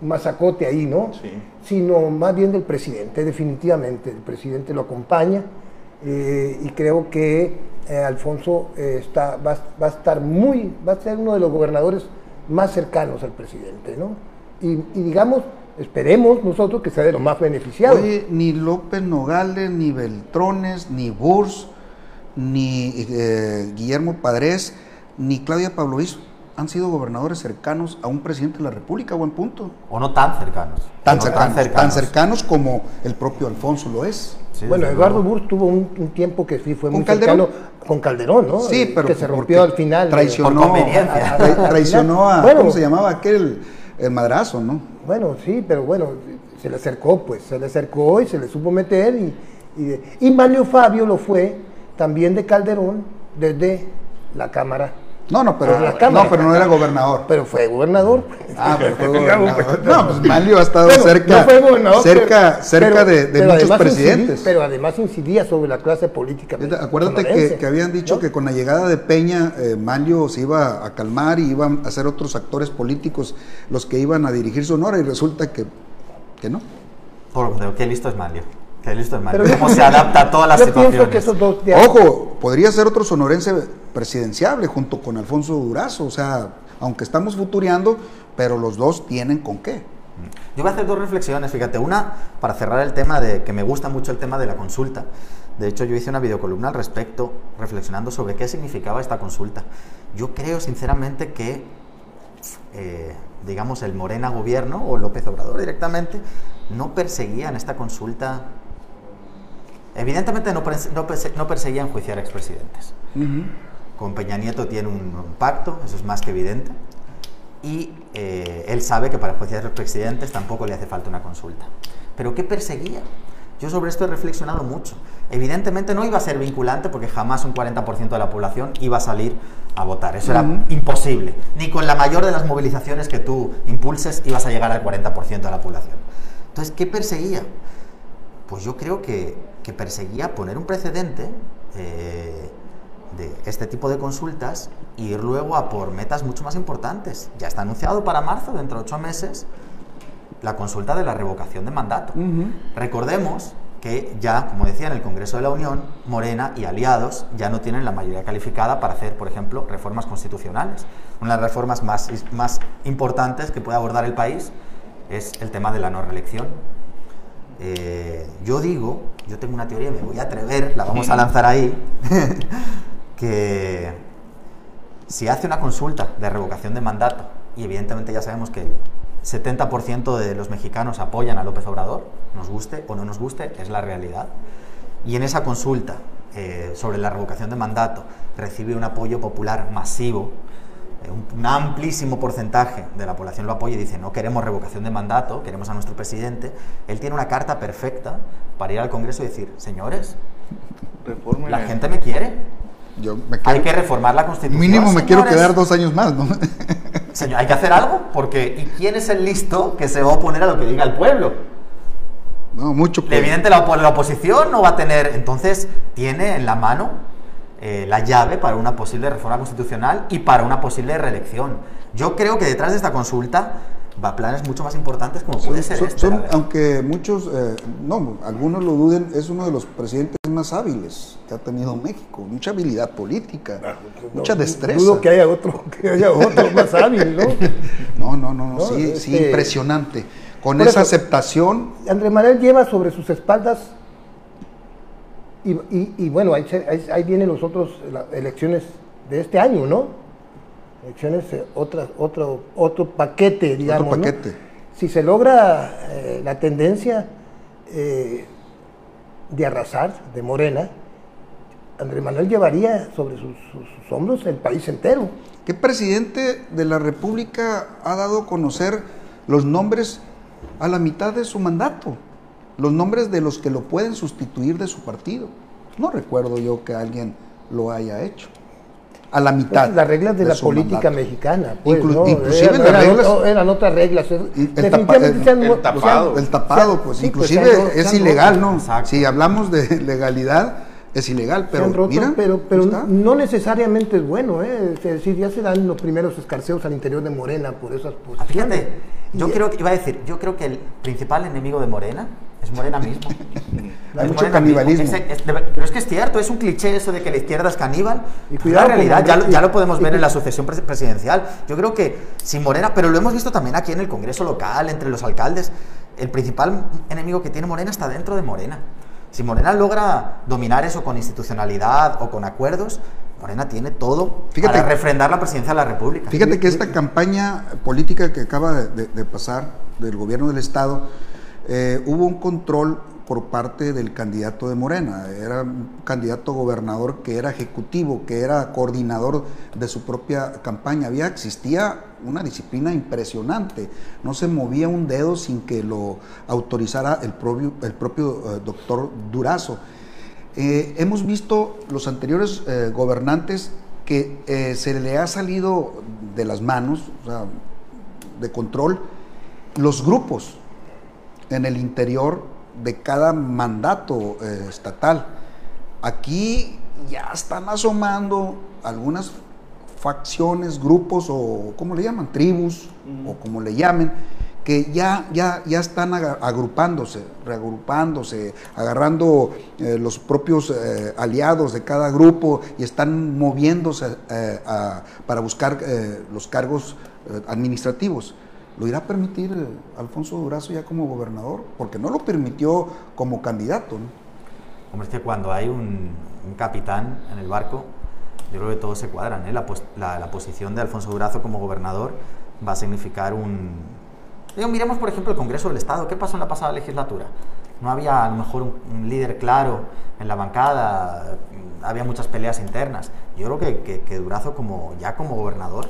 S3: masacote ahí, ¿no? Sí sino más bien del presidente, definitivamente. El presidente lo acompaña eh, y creo que eh, Alfonso eh, está, va, a estar muy, va a ser uno de los gobernadores más cercanos al presidente, ¿no? Y, digamos, esperemos nosotros que sea de los más beneficiados.
S2: Oye, ni López Nogales, ni Beltrones, ni Burs, ni Guillermo Padres, ni Claudia Pabloviz han sido gobernadores cercanos a un presidente de la República, buen punto.
S4: O no tan cercanos.
S2: Tan, cercanos, tan cercanos, como el propio Alfonso lo es.
S3: bueno, Eduardo Burs tuvo un, tiempo que sí fue muy cercano con Calderón, ¿no?
S2: Sí, pero
S3: que se rompió al final.
S2: Traicionó, a, traicionó a, ¿cómo se llamaba aquel el madrazo, no?
S3: Bueno, sí, pero bueno, se le acercó, pues, se le acercó y se le supo meter y, y, y Manlio Fabio lo fue también de Calderón desde la Cámara
S2: no, no, pero, no, pero no era gobernador.
S3: Pero fue gobernador.
S2: Ah, pero fue gobernador. No, pues Manlio ha estado cerca, cerca, cerca de, muchos presidentes.
S3: pero además incidía sobre la clase política.
S2: Acuérdate que, que, habían dicho que con la llegada de Peña, eh, Manlio se iba a calmar y iban a ser otros actores políticos los que iban a dirigir Sonora y resulta que, que no.
S4: Por qué listo es Manlio. Qué listo es Manlio. ¿Cómo se adapta a todas las situaciones?
S2: Ojo, podría ser otro sonorense presidenciable junto con Alfonso Durazo. O sea, aunque estamos futureando, pero los dos tienen con qué.
S4: Yo voy a hacer dos reflexiones, fíjate, una para cerrar el tema de que me gusta mucho el tema de la consulta. De hecho, yo hice una videocolumna al respecto, reflexionando sobre qué significaba esta consulta. Yo creo sinceramente que, eh, digamos, el Morena gobierno o López Obrador directamente no perseguían esta consulta. Evidentemente no, no, perseguían enjuiciar a expresidentes con Peña Nieto tiene un, pacto, eso es más que evidente, y eh, él sabe que para a los presidentes tampoco le hace falta una consulta. Pero ¿qué perseguía? Yo sobre esto he reflexionado mucho. Evidentemente no iba a ser vinculante porque jamás un 40% de la población iba a salir a votar. Eso era imposible. Ni con la mayor de las movilizaciones que tú impulses ibas a llegar al 40% de la población. Entonces, ¿qué perseguía? Pues yo creo que, que perseguía poner un precedente eh, de este tipo de consultas e ir luego a por metas mucho más importantes. Ya está anunciado para marzo, dentro de ocho meses, la consulta de la revocación de mandato. Recordemos que ya, como decía en el Congreso de la Unión, Morena y aliados ya no tienen la mayoría calificada para hacer, por ejemplo, reformas constitucionales. Una de las reformas más, más importantes que puede abordar el país es el tema de la no reelección. Eh, yo digo, yo tengo una teoría, me voy a atrever, la vamos a lanzar ahí, [LAUGHS] que, si hace una consulta de revocación de mandato, y evidentemente ya sabemos que el 70% de los mexicanos apoyan a López Obrador, nos guste o no nos guste, es la realidad, y en esa consulta eh, sobre la revocación de mandato recibe un apoyo popular masivo, eh, un, un, amplísimo porcentaje de la población lo apoya y dice no queremos revocación de mandato, queremos a nuestro presidente, él tiene una carta perfecta para ir al Congreso y decir, señores, la gente me quiere,
S2: Yo me
S4: hay que reformar la Constitución.
S2: mínimo me quiero quedar dos años más, ¿no? [LAUGHS]
S4: Señor, hay que hacer algo, porque ¿y quién es el listo que se va a oponer a lo que diga el pueblo?
S2: No, mucho. por-
S4: Evidentemente la, la oposición no va a tener, entonces tiene en la mano eh, la llave para una posible reforma constitucional y para una posible reelección. Yo creo que detrás de esta consulta va planes mucho más importantes como puede ser
S2: Son-
S4: este.
S2: son- aunque muchos, eh, no, algunos lo duden, es uno de los presidentes más hábiles que ha tenido México. Mucha habilidad política, mucha
S3: No,
S2: destreza.
S3: Dudo que haya otro, que haya otro más hábil, ¿no? [LAUGHS]
S2: No, no, no, no,
S3: No,
S2: sí,
S3: este-
S2: sí, impresionante. Con
S3: Por
S2: esa
S3: eso-
S2: aceptación,
S3: Andrés Manuel lleva sobre sus espaldas y, y- y bueno, ahí, se- ahí- ahí vienen los otros las elecciones de este año, ¿no? Elecciones, eh, otras, otro, otro paquete, digamos. ¿no?
S2: paquete.
S3: Si se logra eh, la tendencia eh, de arrasar de Morena, Andrés Manuel llevaría sobre sus, sus- sus hombros el país entero.
S2: ¿qué presidente de la República ha dado a conocer los nombres a la mitad de su mandato? Los nombres de los que lo pueden sustituir de su partido. No recuerdo yo que alguien lo haya hecho. A la mitad.
S3: Las reglas de, la
S2: su
S3: política
S2: mandato.
S3: mexicana. Pues,
S2: Inclu-
S3: ¿no?
S2: inclusive
S3: eran,
S2: las
S3: eran
S2: reglas-
S3: ot- eran otras reglas.
S2: Y el
S3: Definitivamente
S2: tapa-
S3: han-
S1: el
S3: han-
S1: tapado.
S2: El tapado, pues
S3: Sí, pues,
S2: inclusive
S3: se han
S2: es
S3: han
S2: ilegal,
S3: roto.
S2: ¿no?
S4: Exacto.
S2: Si hablamos de [LAUGHS] legalidad, es ilegal, pero
S3: roto,
S2: mira,
S3: pero, pero no necesariamente es bueno, ¿eh? es decir, ya se dan los primeros escarceos al interior de Morena por esas
S4: Ah,
S3: posiciones.
S4: Fíjate, yo
S3: Y-
S4: creo que iba a decir, yo creo que el principal enemigo de Morena es Morena mismo. [LAUGHS]
S2: Hay
S4: Es
S2: mucho
S4: Morena
S2: canibalismo.
S4: es de ver- pero es que es cierto, es un cliché eso de que la izquierda es caníbal.
S3: Y
S4: Es
S3: cuidado
S4: la realidad, ya, lo- ya lo podemos ver
S3: y-
S4: en la sucesión pres- presidencial. Yo creo que si Morena, pero lo hemos visto también aquí en el Congreso local, entre los alcaldes, el principal enemigo que tiene Morena está dentro de Morena. Si Morena logra dominar eso con institucionalidad o con acuerdos, Morena tiene todo
S2: Fíjate-
S4: para refrendar la presidencia de la República.
S2: Fíjate que esta campaña política que acaba de, pasar del gobierno del Estado, eh, hubo un control por parte del candidato de Morena. Era un candidato gobernador que era ejecutivo, que era coordinador de su propia campaña. Había, existía una disciplina impresionante. No se movía un dedo sin que lo autorizara el propio, el propio eh, doctor Durazo. Eh, hemos visto los anteriores eh, gobernantes que se le ha salido de las manos, de control, los grupos en el interior de cada mandato eh, estatal. Aquí ya están asomando algunas facciones, grupos o ¿cómo le llaman? Tribus o como le llamen, que ya, ya, ya están agrupándose, reagrupándose, agarrando eh, los propios eh, aliados de cada grupo y están moviéndose eh, a- para buscar los cargos administrativos. ¿Lo irá a permitir Alfonso Durazo ya como gobernador? Porque no lo permitió como candidato. ¿no?
S4: Hombre, es que cuando hay un, un capitán en el barco, yo creo que todos se cuadran. ¿eh? La, la- la posición de Alfonso Durazo como gobernador va a significar un... Digo, miremos, por ejemplo, el Congreso del Estado. ¿Qué pasó en la pasada legislatura? No había a lo mejor un, un líder claro en la bancada, había muchas peleas internas. Yo creo que, que- que Durazo, como, ya como gobernador,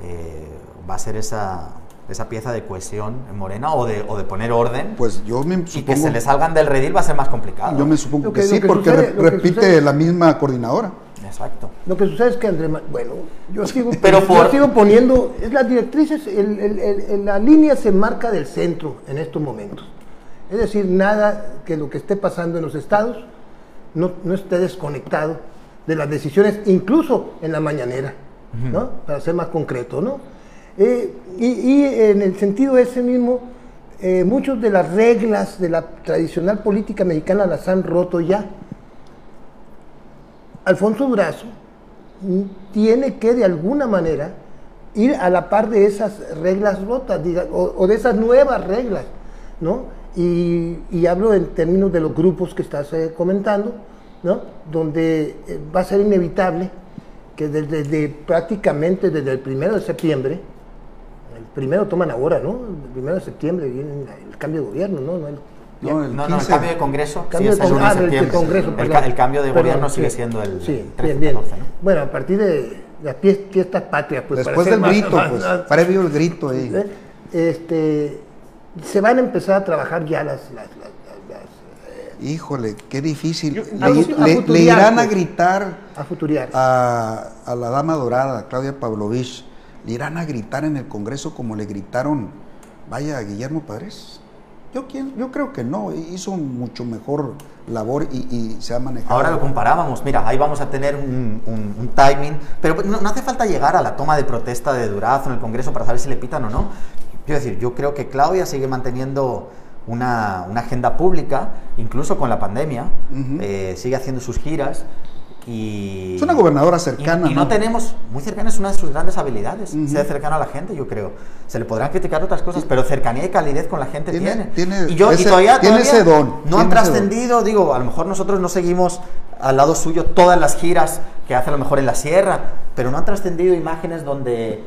S4: eh, va a ser esa, esa pieza de cohesión en Morena o de, o de poner orden.
S2: Pues yo me
S4: y que
S2: supongo,
S4: se le salgan del redil va a ser más complicado.
S2: yo me supongo que, sí,
S3: que
S2: porque
S3: sucede-
S2: re- repite
S3: sucede-
S2: la misma coordinadora.
S4: Exacto.
S3: Lo que sucede es que Andrés bueno, yo [LAUGHS] sigo,
S4: Pero
S3: yo sigo poniendo, es las directrices, el- el- el- el- la línea se marca del centro en estos momentos. Es decir, nada que lo que esté pasando en los estados no, no esté desconectado de las decisiones, incluso en la mañanera, ¿no? Para ser más concreto, ¿no? Eh, y, y en el sentido ese mismo, eh, muchas de las reglas de la tradicional política mexicana las han roto ya. Alfonso Durazo mm, tiene que de alguna manera ir a la par de esas reglas rotas diga, o, o de esas nuevas reglas, ¿no? Y, y hablo en términos de los grupos que estás eh, comentando, ¿no? Donde eh, va a ser inevitable que desde, desde prácticamente desde el primero de septiembre, el primero toman ahora, ¿no? El primero de septiembre viene el cambio de gobierno, ¿no? No, el-
S2: No, el
S4: No, no, el
S2: 15.
S4: cambio de Congreso
S3: Cambio
S4: sí
S3: de
S4: es el
S3: con-
S4: 1 de
S3: ah,
S4: septiembre.
S3: Congreso,
S4: el, el cambio de
S3: Perdón,
S4: gobierno
S3: sí.
S4: sigue siendo el
S3: Sí,
S4: 13,
S3: bien, bien.
S4: 14, ¿no?
S3: Bueno, a partir de las fies- fiestas patrias, pues
S2: Después del
S3: más-
S2: grito,
S3: más-
S2: pues, previo el grito ahí.
S3: ¿eh? este, se van a empezar a trabajar ya las, las, las- las- las,
S2: Híjole, qué difícil.
S1: Yo-
S2: le,
S3: a a
S2: irán a
S3: pues.
S2: gritar
S3: a futuriar.
S2: a, a la dama dorada, Claudia Pavlovich, le irán a gritar en el Congreso como le gritaron, vaya, a Guillermo Padres. Yo, yo creo que no, hizo mucho mejor labor y, y se ha manejado.
S4: Ahora lo comparábamos, mira, ahí vamos a tener un, un- un timing, pero no, no hace falta llegar a la toma de protesta de Durazo en el Congreso para saber si le pitan o no. Quiero decir, yo creo que Claudia sigue manteniendo una, una agenda pública, incluso con la pandemia,
S2: Ujú.
S4: eh, sigue haciendo sus giras y...
S2: Es una gobernadora
S4: y-
S2: cercana,
S4: Y, no
S2: ¿no?
S4: tenemos, muy cercana es una de sus grandes habilidades,
S2: Ujú.
S4: ser cercano a la gente, yo creo. Se le podrán criticar otras cosas, pero cercanía y calidez con la gente
S2: Tiene-
S4: tiene.
S2: tiene
S4: y yo, y
S2: ese-
S4: todavía,
S2: tiene
S4: todavía
S2: ese don,
S4: No han trascendido, digo, a lo mejor nosotros no seguimos al lado suyo todas las giras que hace a lo mejor en la sierra, pero no han trascendido imágenes donde,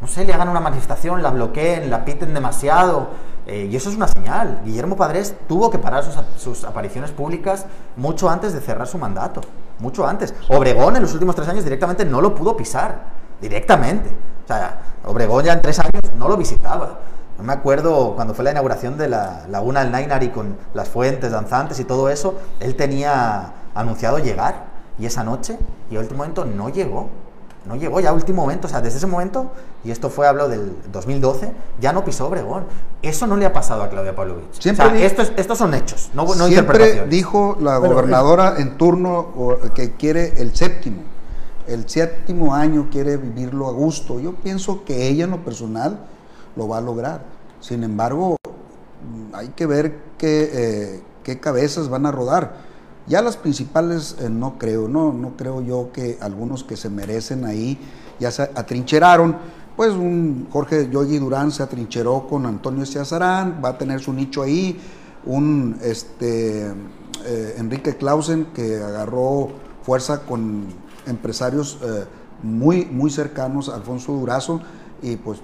S4: no sé, le hagan una manifestación, la bloqueen, la piten demasiado. eh, y eso es una señal. Guillermo Padres tuvo que parar sus, sus apariciones públicas mucho antes de cerrar su mandato. Mucho antes. Obregón en los últimos tres años directamente no lo pudo pisar. Directamente. O sea, Obregón ya en tres años no lo visitaba. No me acuerdo cuando fue la inauguración de la Laguna del Nainari con las fuentes danzantes y todo eso, él tenía anunciado llegar y esa noche y a último momento no llegó. No llegó ya a último momento, o sea, desde ese momento, y esto fue, hablo del 2012, ya no pisó Obregón. Eso no le ha pasado a Claudia Pavlovich.
S2: Siempre
S4: o sea,
S2: di-
S4: esto es- estos son hechos, no, no
S2: Siempre
S4: interpretaciones.
S2: dijo la gobernadora en turno que quiere el séptimo. El séptimo año quiere vivirlo a gusto. Yo pienso que ella en lo personal lo va a lograr. Sin embargo, hay que ver qué, eh, qué cabezas van a rodar. Ya las principales eh, no creo, no, no creo yo que algunos que se merecen ahí ya se atrincheraron. Pues un Jorge Yogi Durán se atrincheró con Antonio Ciazarán, va a tener su nicho ahí. Un este, eh, Enrique Clausen que agarró fuerza con empresarios eh, muy, muy cercanos a Alfonso Durazo y pues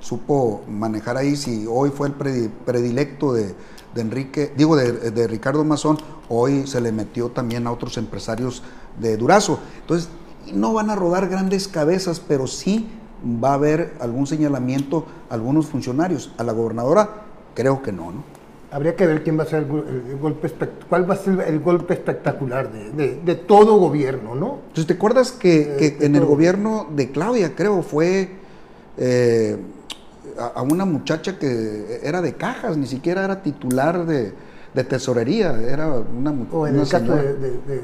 S2: supo manejar ahí. Si hoy fue el predi- predilecto de, de Enrique, digo de, de Ricardo Mazón, hoy se le metió también a otros empresarios de Durazo. Entonces, no van a rodar grandes cabezas, pero sí va a haber algún señalamiento a algunos funcionarios. A la gobernadora, creo que no, ¿no?
S3: Habría que ver quién va a ser el, gol- el golpe cuál va a ser el golpe espectacular de, de- de todo gobierno, ¿no?
S2: Entonces, ¿te acuerdas que,
S3: Eh,
S2: que en el gobierno de Claudia, creo, fue eh, a, a una muchacha que era de cajas, ni siquiera era titular de, de tesorería, era una mu-
S3: O en el caso de, de, de,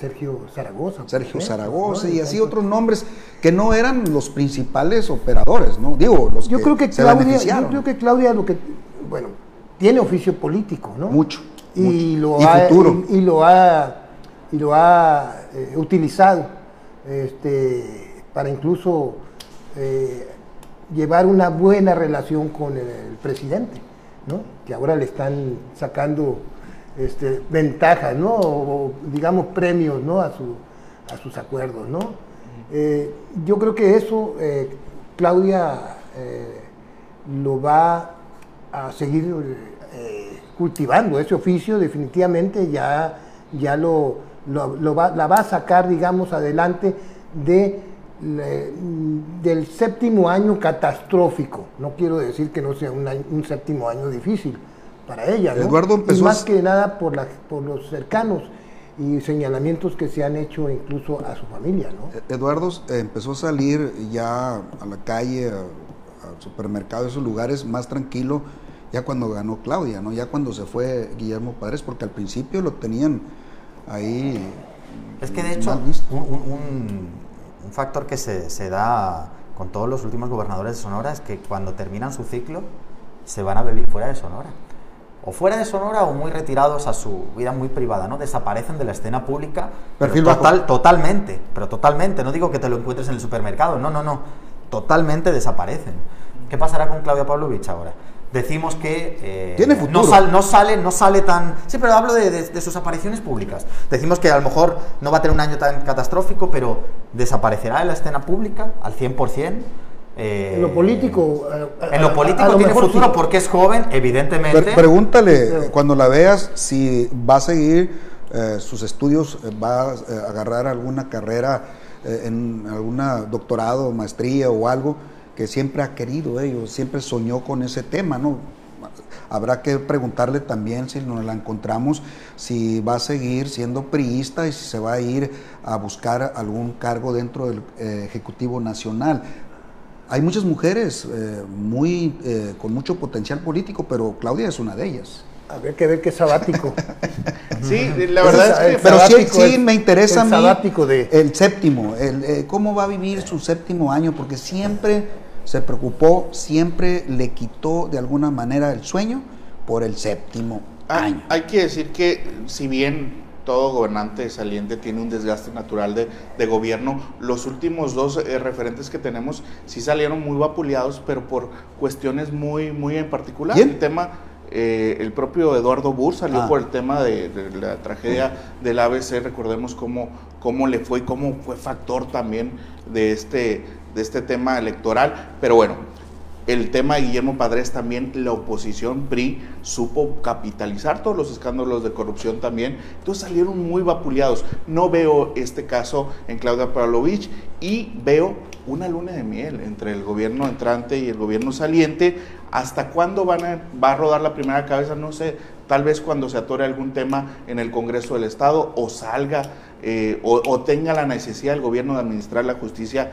S3: Sergio Zaragoza.
S2: Sergio Zaragoza
S3: ¿no?
S2: y así otros nombres que no eran los principales operadores, ¿no? Digo, los
S3: Yo creo que
S2: se
S3: Claudia, yo creo que Claudia lo que, bueno, tiene oficio político, ¿no?
S2: Mucho,
S3: Y
S2: mucho.
S3: lo
S2: Y
S3: ha,
S2: futuro.
S3: Y, y lo ha, y lo ha eh, utilizado este, para incluso eh, llevar una buena relación con el, el presidente, ¿no? Que ahora le están sacando este, ventajas, ¿no? O, o, digamos premios, ¿no? A, su, a sus acuerdos, ¿no? Eh, yo creo que eso eh, Claudia lo va a seguir cultivando ese oficio, definitivamente ya, ya lo, lo- lo va, la va a sacar, digamos, adelante de, le- del séptimo año catastrófico. No quiero decir que no sea un, año- un séptimo año difícil para ella, ¿no?
S2: Eduardo empezó
S3: y más
S2: a-
S3: que nada por, la- por los cercanos y señalamientos que se han hecho incluso a su familia, ¿no?
S2: Eduardo eh, empezó a salir ya a la calle, a- al supermercado, esos lugares más tranquilo, ya cuando ganó Claudia, ¿no? Ya cuando se fue Guillermo Padres, porque al principio lo tenían ahí.
S4: Es que de hecho, un- un- factor que se, se da con todos los últimos gobernadores de Sonora es que cuando terminan su ciclo se van a vivir fuera de Sonora. O fuera de Sonora o muy retirados a su vida muy privada, ¿no? Desaparecen de la escena pública. pero
S2: Perfil
S4: total, totalmente, pero totalmente. No digo que te lo encuentres en el supermercado, no, no, no. Totalmente desaparecen. ¿Qué pasará con Claudia Pavlovich ahora? Decimos que eh,
S2: Tiene
S4: no,
S2: futuro.
S4: sal- no sale no sale tan sí pero hablo de, de- de sus apariciones públicas decimos que a lo mejor no va a tener un año tan catastrófico pero desaparecerá de la escena pública al 100% eh,
S3: En lo político. a- a-
S4: en lo político
S3: lo
S4: tiene futuro
S3: sí.
S4: porque es joven evidentemente
S2: Pre- pregúntale cuando la veas si va a seguir eh, sus estudios, eh, va a eh, agarrar alguna carrera eh, en alguna doctorado, maestría o algo que siempre ha querido ellos, siempre soñó con ese tema, ¿no? Habrá que preguntarle también si nos la encontramos, si va a seguir siendo priista y si se va a ir a buscar algún cargo dentro del eh, Ejecutivo Nacional. Hay muchas mujeres eh, muy, eh, con mucho potencial político, pero Claudia es una de ellas.
S3: Habría que ver qué sabático. [LAUGHS]
S1: Sí, la verdad es que...
S2: Pero sí, sí
S3: es-
S2: me interesa a
S3: el
S2: mí
S3: sabático de-
S2: el séptimo, el, eh, cómo va a vivir su séptimo año, porque siempre se preocupó, siempre le quitó de alguna manera el sueño por el séptimo
S1: Ah,
S2: año.
S1: Hay que decir que si bien todo gobernante saliente tiene un desgaste natural de, de gobierno, los últimos dos eh, referentes que tenemos sí salieron muy vapuleados, pero por cuestiones muy, muy en particular.
S2: ¿Quién?
S1: El tema, eh, el propio Eduardo Burr salió
S2: Ah.
S1: por el tema de, de la tragedia del ABC, recordemos cómo, cómo le fue y cómo fue factor también de este, de este tema electoral, pero bueno, el tema de Guillermo Padres también, la oposición PRI supo capitalizar todos los escándalos de corrupción también, entonces salieron muy vapuleados. No veo este caso en Claudia Pavlovich y veo una luna de miel entre el gobierno entrante y el gobierno saliente. ¿Hasta cuándo van a, va a rodar la primera cabeza? No sé, tal vez cuando se atore algún tema en el Congreso del Estado o salga eh, o, tenga la necesidad el gobierno de administrar la justicia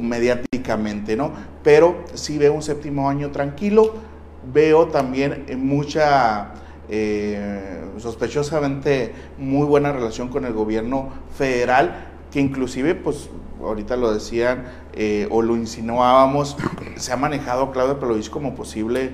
S1: mediáticamente, ¿no? Pero sí veo un séptimo año tranquilo, veo también eh, mucha, eh, sospechosamente, muy buena relación con el gobierno federal, que inclusive, pues, ahorita lo decían eh, o lo insinuábamos, se ha manejado Claudia Pelovich como posible,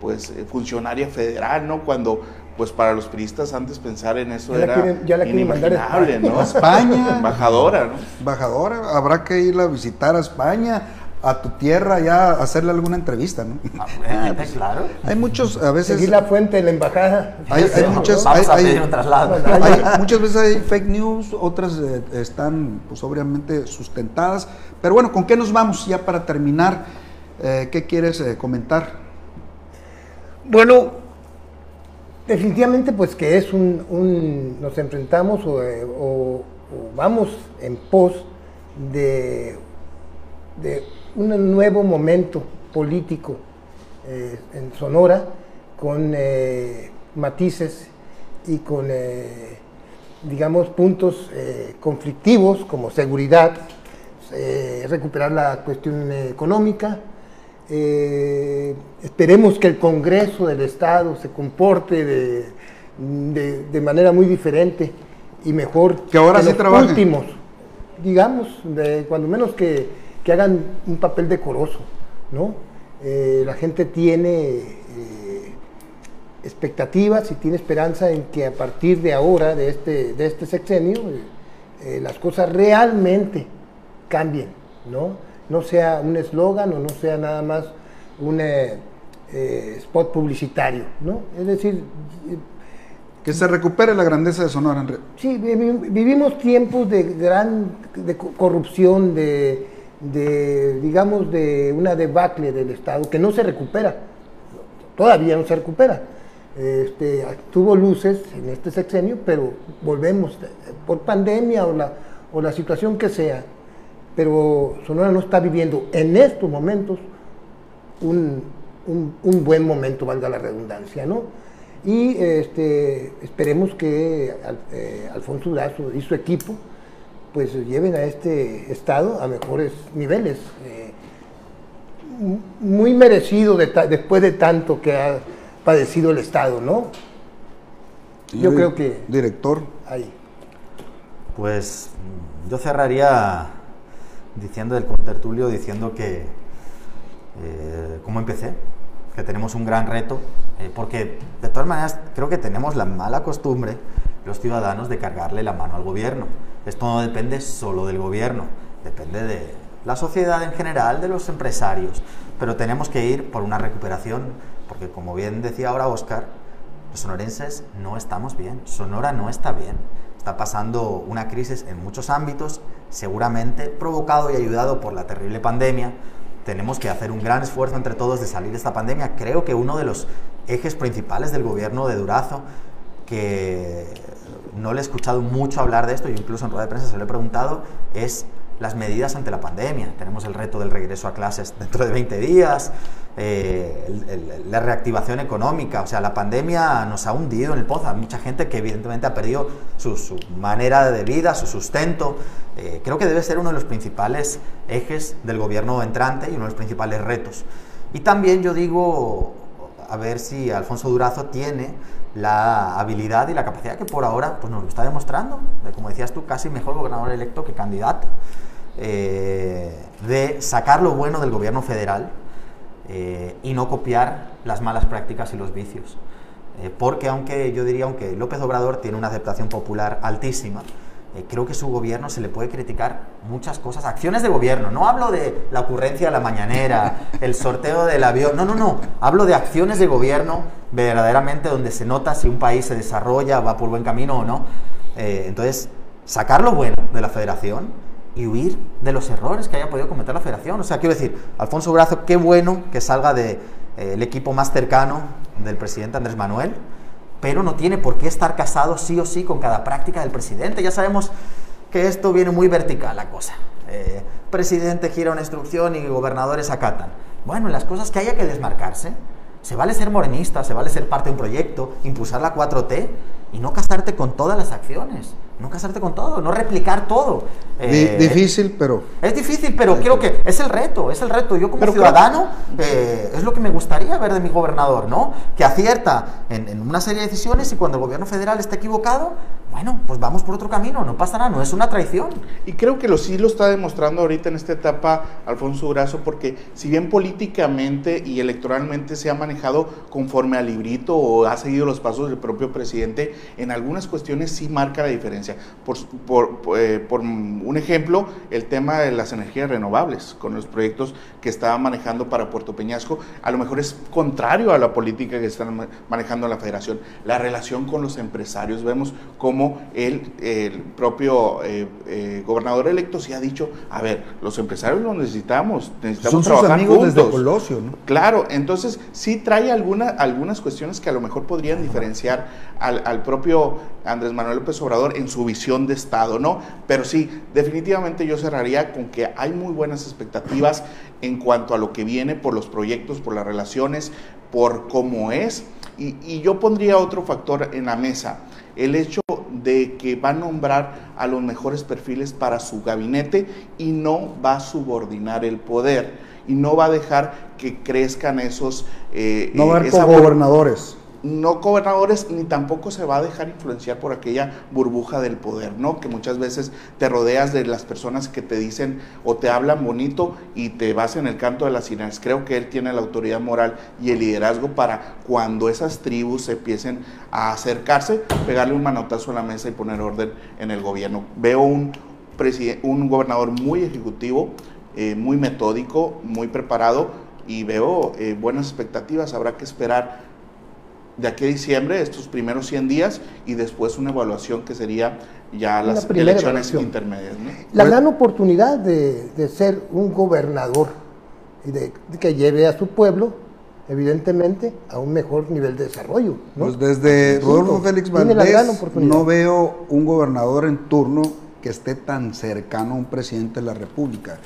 S1: pues, funcionaria federal, ¿no? Cuando, pues, para los periodistas antes pensar en eso
S3: Ya la
S1: era
S3: quieren- ya la quieren mandar a
S1: inimaginable, ¿no?
S2: España. [LAUGHS]
S1: Embajadora, ¿no?
S2: Embajadora, habrá que ir a visitar a España, a tu tierra, ya a hacerle alguna entrevista, ¿no?
S4: Ah, eh, [LAUGHS] claro
S2: Hay muchos, a veces...
S3: Seguir la fuente de la embajada.
S2: Hay, hay
S4: Vamos
S2: muchas,
S4: a
S2: hay- hay-
S4: pedir un traslado
S2: hay- [LAUGHS] muchas veces hay fake news, otras eh, están pues obviamente sustentadas. Pero bueno, ¿con qué nos vamos ya para terminar? Eh, ¿Qué quieres eh, comentar?
S3: Bueno, definitivamente pues que es un, nos enfrentamos o, eh, o- vamos en pos de, un nuevo momento político eh, en Sonora con eh, matices y con, digamos, puntos conflictivos como seguridad, recuperar la cuestión económica, eh, esperemos que el Congreso del Estado se comporte de, de- de manera muy diferente y mejor
S2: Que ahora sí
S3: los
S2: trabajen.
S3: últimos, digamos, de, cuando menos que, que hagan un papel decoroso, ¿no? Eh, la gente tiene eh, expectativas y tiene esperanza en que a partir de ahora, de este, de este sexenio, las cosas realmente cambien, ¿no? No sea un eslogan o no sea nada más un eh, eh, spot publicitario, ¿no? Es decir, eh,
S2: Que se recupere la grandeza de Sonora. Enri-
S3: Sí, vivi- vivimos tiempos de gran de co- corrupción, de, de, digamos, de una debacle del Estado que no se recupera, todavía no se recupera. Este, tuvo luces en este sexenio, pero volvemos por pandemia o la, o la situación que sea. Pero Sonora no está viviendo en estos momentos un, un- un buen momento, valga la redundancia, ¿no? Y este, esperemos que Al- eh, Alfonso Durazo y su equipo pues lleven a este estado a mejores niveles. eh, muy merecido de ta- después de tanto que ha padecido el estado, ¿no? Yo creo que
S2: Director.
S3: ahí.
S4: Pues yo cerraría diciendo del contertulio, diciendo que, eh, ¿cómo empecé? Que tenemos un gran reto, eh, porque de todas maneras creo que tenemos la mala costumbre, los ciudadanos, de cargarle la mano al gobierno. Esto no depende solo del gobierno, depende de la sociedad en general, de los empresarios, pero tenemos que ir por una recuperación porque como bien decía ahora Oscar, los sonorenses no estamos bien, Sonora no está bien, está pasando una crisis en muchos ámbitos, seguramente provocado y ayudado por la terrible pandemia. Tenemos que hacer un gran esfuerzo entre todos de salir de esta pandemia. Creo que uno de los ejes principales del gobierno de Durazo, que no le he escuchado mucho hablar de esto, yo incluso en rueda de prensa se lo he preguntado, es las medidas ante la pandemia. Tenemos el reto del regreso a clases dentro de 20 días, eh, la reactivación económica, o sea, la pandemia nos ha hundido en el pozo. Hay mucha gente que evidentemente ha perdido su, manera de vida, su sustento. Eh, creo que debe ser uno de los principales ejes del gobierno entrante y uno de los principales retos. Y también yo digo, a ver si Alfonso Durazo tiene la habilidad y la capacidad que por ahora pues, nos lo está demostrando, de, como decías tú, casi mejor gobernador electo que candidato. Eh, de sacar lo bueno del gobierno federal eh, y no copiar las malas prácticas y los vicios. Eh, porque aunque yo diría, aunque López Obrador tiene una aceptación popular altísima, creo que su gobierno se le puede criticar muchas cosas, acciones de gobierno. No hablo de la ocurrencia de la mañanera, [LAUGHS] el sorteo del avión, no, no, no. Hablo de acciones de gobierno verdaderamente donde se nota si un país se desarrolla, va por buen camino o no. entonces, sacar lo bueno de la federación y huir de los errores que haya podido cometer la federación. O sea, quiero decir, Alfonso Brazo, qué bueno que salga del de, eh, equipo más cercano del presidente Andrés Manuel, pero no tiene por qué estar casado sí o sí con cada práctica del presidente. Ya sabemos que esto viene muy vertical la cosa. Eh, presidente gira una instrucción y gobernadores acatan. Bueno, las cosas que haya que desmarcarse, se vale ser morenista, se vale ser parte de un proyecto, impulsar la 4T y no casarte con todas las acciones no casarte con todo, no replicar todo.
S2: Eh, difícil, pero...
S4: Es difícil, pero creo que es el reto, es el reto. Yo como ciudadano eh, es lo que me gustaría ver de mi gobernador, ¿no? Que acierta en, en, una serie de decisiones y cuando el gobierno federal está equivocado, bueno, pues vamos por otro camino, no pasa nada, no es una traición.
S1: Y creo que lo sí lo está demostrando ahorita en esta etapa Alfonso Durazo, porque si bien políticamente y electoralmente se ha manejado conforme al librito o ha seguido los pasos del propio presidente, en algunas cuestiones sí marca la diferencia. Por, por, eh, por un ejemplo, el tema de las energías renovables, con los proyectos que estaba manejando para Puerto Peñasco, a lo mejor es contrario a la política que están manejando la federación. La relación con los empresarios, vemos cómo el, el propio eh, eh, gobernador electo se ha dicho, a ver, los empresarios lo necesitamos, necesitamos
S2: Son trabajar amigos desde Colosio, ¿no?
S1: Claro, entonces sí trae alguna, algunas cuestiones que a lo mejor podrían diferenciar al, al, propio Andrés Manuel López Obrador en su visión de Estado, ¿no? Pero sí, definitivamente yo cerraría con que hay muy buenas expectativas en cuanto a lo que viene por los proyectos, por las relaciones, por cómo es. Y, y yo pondría otro factor en la mesa el hecho de que va a nombrar a los mejores perfiles para su gabinete y no va a subordinar el poder y no va a dejar que crezcan esos...
S2: Eh, no va a haber gobernadores
S1: no gobernadores ni tampoco se va a dejar influenciar por aquella burbuja del poder, ¿no? Que muchas veces te rodeas de las personas que te dicen o te hablan bonito y te vas en el canto de las sirenas. Creo que él tiene la autoridad moral y el liderazgo para cuando esas tribus se empiecen a acercarse, pegarle un manotazo a la mesa y poner orden en el gobierno. Veo un, un gobernador muy ejecutivo, eh, muy metódico, muy preparado y veo eh, buenas expectativas. Habrá que esperar de aquí a diciembre, estos primeros 100 días, y después una evaluación que sería ya las elecciones intermedias.
S3: La gran oportunidad de, ser un gobernador y de, que lleve a su pueblo, evidentemente, a un mejor nivel de desarrollo.
S2: Pues desde Rodolfo Félix Valdés no veo un gobernador en turno que esté tan cercano a un presidente de la República.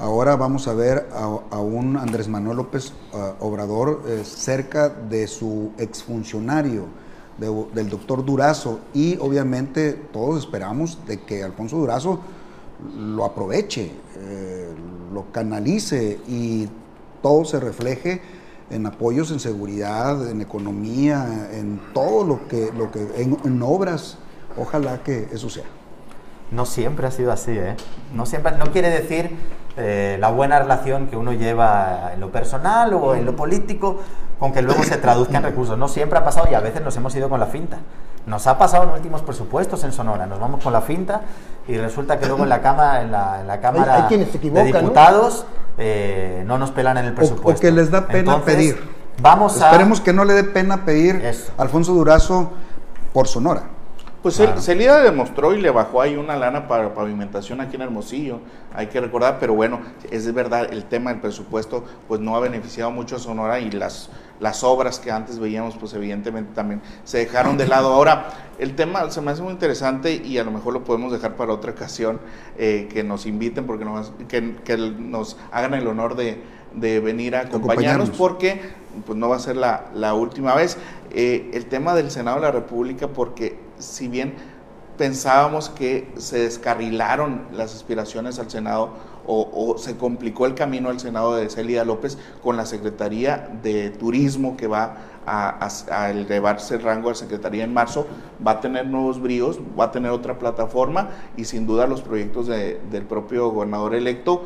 S2: Ahora vamos a ver a, un Andrés Manuel López Obrador eh, cerca de su exfuncionario, del doctor Durazo, y obviamente todos esperamos de que Alfonso Durazo lo aproveche, eh, lo canalice y todo se refleje en apoyos en seguridad, en economía, en todo lo que, lo que en obras. Ojalá que eso sea.
S4: No siempre ha sido así, ¿eh? No siempre, no quiere decir eh, la buena relación que uno lleva en lo personal o en lo político con que luego se traduzca en recursos. No siempre ha pasado y a veces nos hemos ido con la finta. Nos ha pasado en últimos presupuestos en Sonora, nos vamos con la finta y resulta que luego en la, cama, en la, Cámara de Diputados eh, ¿no? nos pelan en el presupuesto.
S2: Porque les da pena pedir.
S4: Vamos a...
S2: Esperemos que no le dé pena pedir
S4: Eso.
S2: a Alfonso Durazo por Sonora.
S1: Pues
S4: Claro.
S1: el Celida demostró y le bajó ahí una lana para pavimentación aquí en Hermosillo, hay que recordar, pero bueno, es verdad, el tema del presupuesto pues no ha beneficiado mucho a Sonora y las, las obras que antes veíamos pues evidentemente también se dejaron de lado. Ahora, el tema se me hace muy interesante y a lo mejor lo podemos dejar para otra ocasión, eh, que nos inviten, porque nos, que, que nos hagan el honor de, de venir a acompañarnos,
S2: Acompañarnos.
S1: porque pues no va a ser la, la última vez. Eh, el tema del Senado de la República, porque si bien pensábamos que se descarrilaron las aspiraciones al Senado o, se complicó el camino al Senado de Celia López con la Secretaría de Turismo que va a, elevarse el rango de Secretaría en marzo, va a tener nuevos bríos, va a tener otra plataforma y sin duda los proyectos de- del propio gobernador electo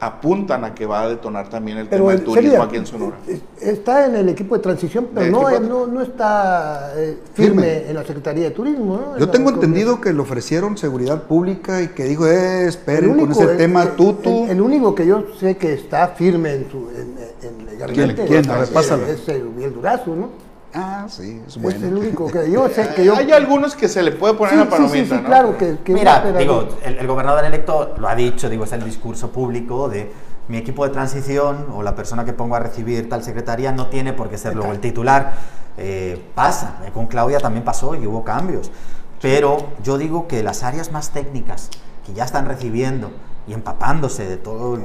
S1: apuntan a que va a detonar también el tema del
S3: el-
S1: turismo
S3: sería-
S1: aquí en Sonora.
S3: Está en el equipo de transición, pero
S1: ¿De
S3: no, no, no está eh, firme,
S2: Firme.
S3: en la Secretaría de Turismo. ¿no?
S2: Yo tengo entendido que le ofrecieron seguridad pública y que dijo, eh, esperen
S3: El
S2: con ese
S3: el-
S2: tema
S3: el-
S2: tutu.
S3: El, el único que yo sé que está firme en, su, en, en el
S2: quién?
S3: es-
S2: A ver, pásalo.
S3: es el Miguel Durazo, ¿no?
S2: Ah, sí, es
S3: Es
S2: bueno.
S3: el único que yo sé que yo... [LAUGHS]
S1: Hay algunos que se le puede poner
S3: Sí,
S1: la
S3: sí,
S1: palomita,
S3: sí, sí,
S1: ¿no?
S3: claro que... que
S4: Mira, digo, el, el gobernador electo lo ha dicho, digo, es el discurso público de mi equipo de transición o la persona que pongo a recibir tal secretaría no tiene por qué ser luego el titular. Eh, pasa, eh, con Claudia también pasó y hubo cambios. Pero yo digo que las áreas más técnicas que ya están recibiendo y empapándose de todos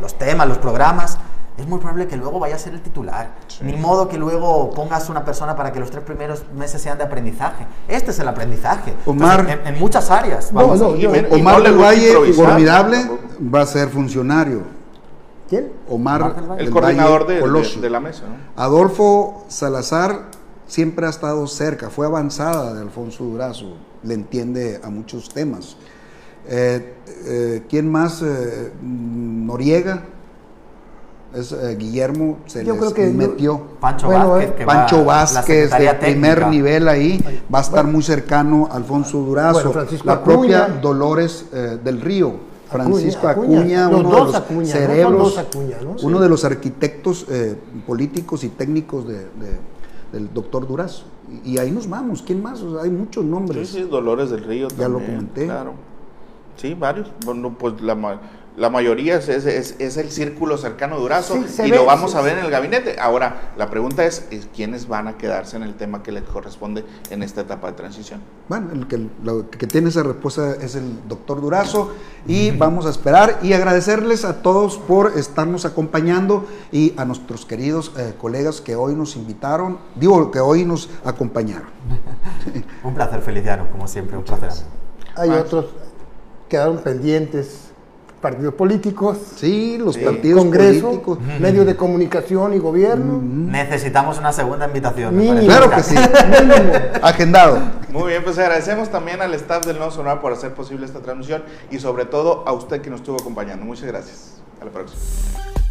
S4: los temas, los programas, es muy probable que luego vaya a ser el titular. Ni modo que luego pongas una persona para que los tres primeros meses sean de aprendizaje. Este es el aprendizaje.
S2: Omar.
S4: Entonces, en, en muchas áreas.
S3: No,
S4: vamos.
S3: no,
S1: Y
S3: yo-
S1: ven- y
S2: Omar
S1: no le
S2: del
S1: gusta
S2: Valle, formidable, va a ser funcionario.
S3: ¿Quién?
S2: Omar,
S4: Omar del Valle.
S1: El coordinador de, de- la mesa, ¿no?
S2: Adolfo Salazar siempre ha estado cerca, fue avanzada de Alfonso Durazo, le entiende a muchos temas. Eh, eh, ¿Quién más? Eh, Noriega, es eh, Guillermo, se
S3: Yo
S2: les
S3: creo que yo-
S2: metió.
S4: Pancho
S3: Bueno,
S4: Vázquez.
S3: eh,
S4: que
S2: Pancho Vázquez, de primer nivel ahí, va a estar muy cercano a Alfonso Durazo.
S3: Bueno, Francisco
S2: la propia. Dolores eh, del Río. Francisco
S3: Acuña,
S2: Acuña,
S3: Acuña. Los
S2: uno
S3: dos
S2: de los
S3: Acuña, ¿no?
S2: Cerebros,
S3: Acuña, ¿no?
S2: uno
S3: Sí.
S2: de los arquitectos eh, políticos y técnicos de- de- del doctor Durazo. Y, y ahí nos vamos, ¿quién más? O sea, hay muchos
S1: Sí,
S2: nombres.
S1: sí, Dolores del Río
S2: Ya lo comenté.
S1: Claro. Sí, varios. Bueno, pues la, la mayoría es, es- es- es el círculo cercano de Durazo
S3: Sí,
S1: y
S3: ve,
S1: lo vamos
S3: sí,
S1: a ver en el gabinete. Ahora, la pregunta es, es quiénes van a quedarse en el tema que les corresponde en esta etapa de transición.
S2: Bueno, el que, lo que tiene esa respuesta es el doctor Durazo y vamos a esperar y agradecerles a todos por estarnos acompañando y a nuestros queridos eh, colegas que hoy nos invitaron, digo que hoy nos acompañaron. [LAUGHS]
S4: Un placer, Feliciano, como siempre, un placer.
S3: Hay
S1: Más.
S3: otros quedaron pendientes, partidos políticos,
S2: Sí, los
S1: Sí.
S2: partidos
S3: Congreso,
S2: políticos. [LAUGHS]
S3: medios de comunicación y gobierno.
S4: Necesitamos una segunda invitación. me
S3: Mínimo.
S4: parece.
S2: Claro que sí. [LAUGHS]
S3: Mínimo.
S2: Agendado.
S1: Muy bien, pues agradecemos también al staff del Nuevo Sonora por hacer posible esta transmisión y sobre todo a usted que nos estuvo acompañando. Muchas gracias. A la próxima.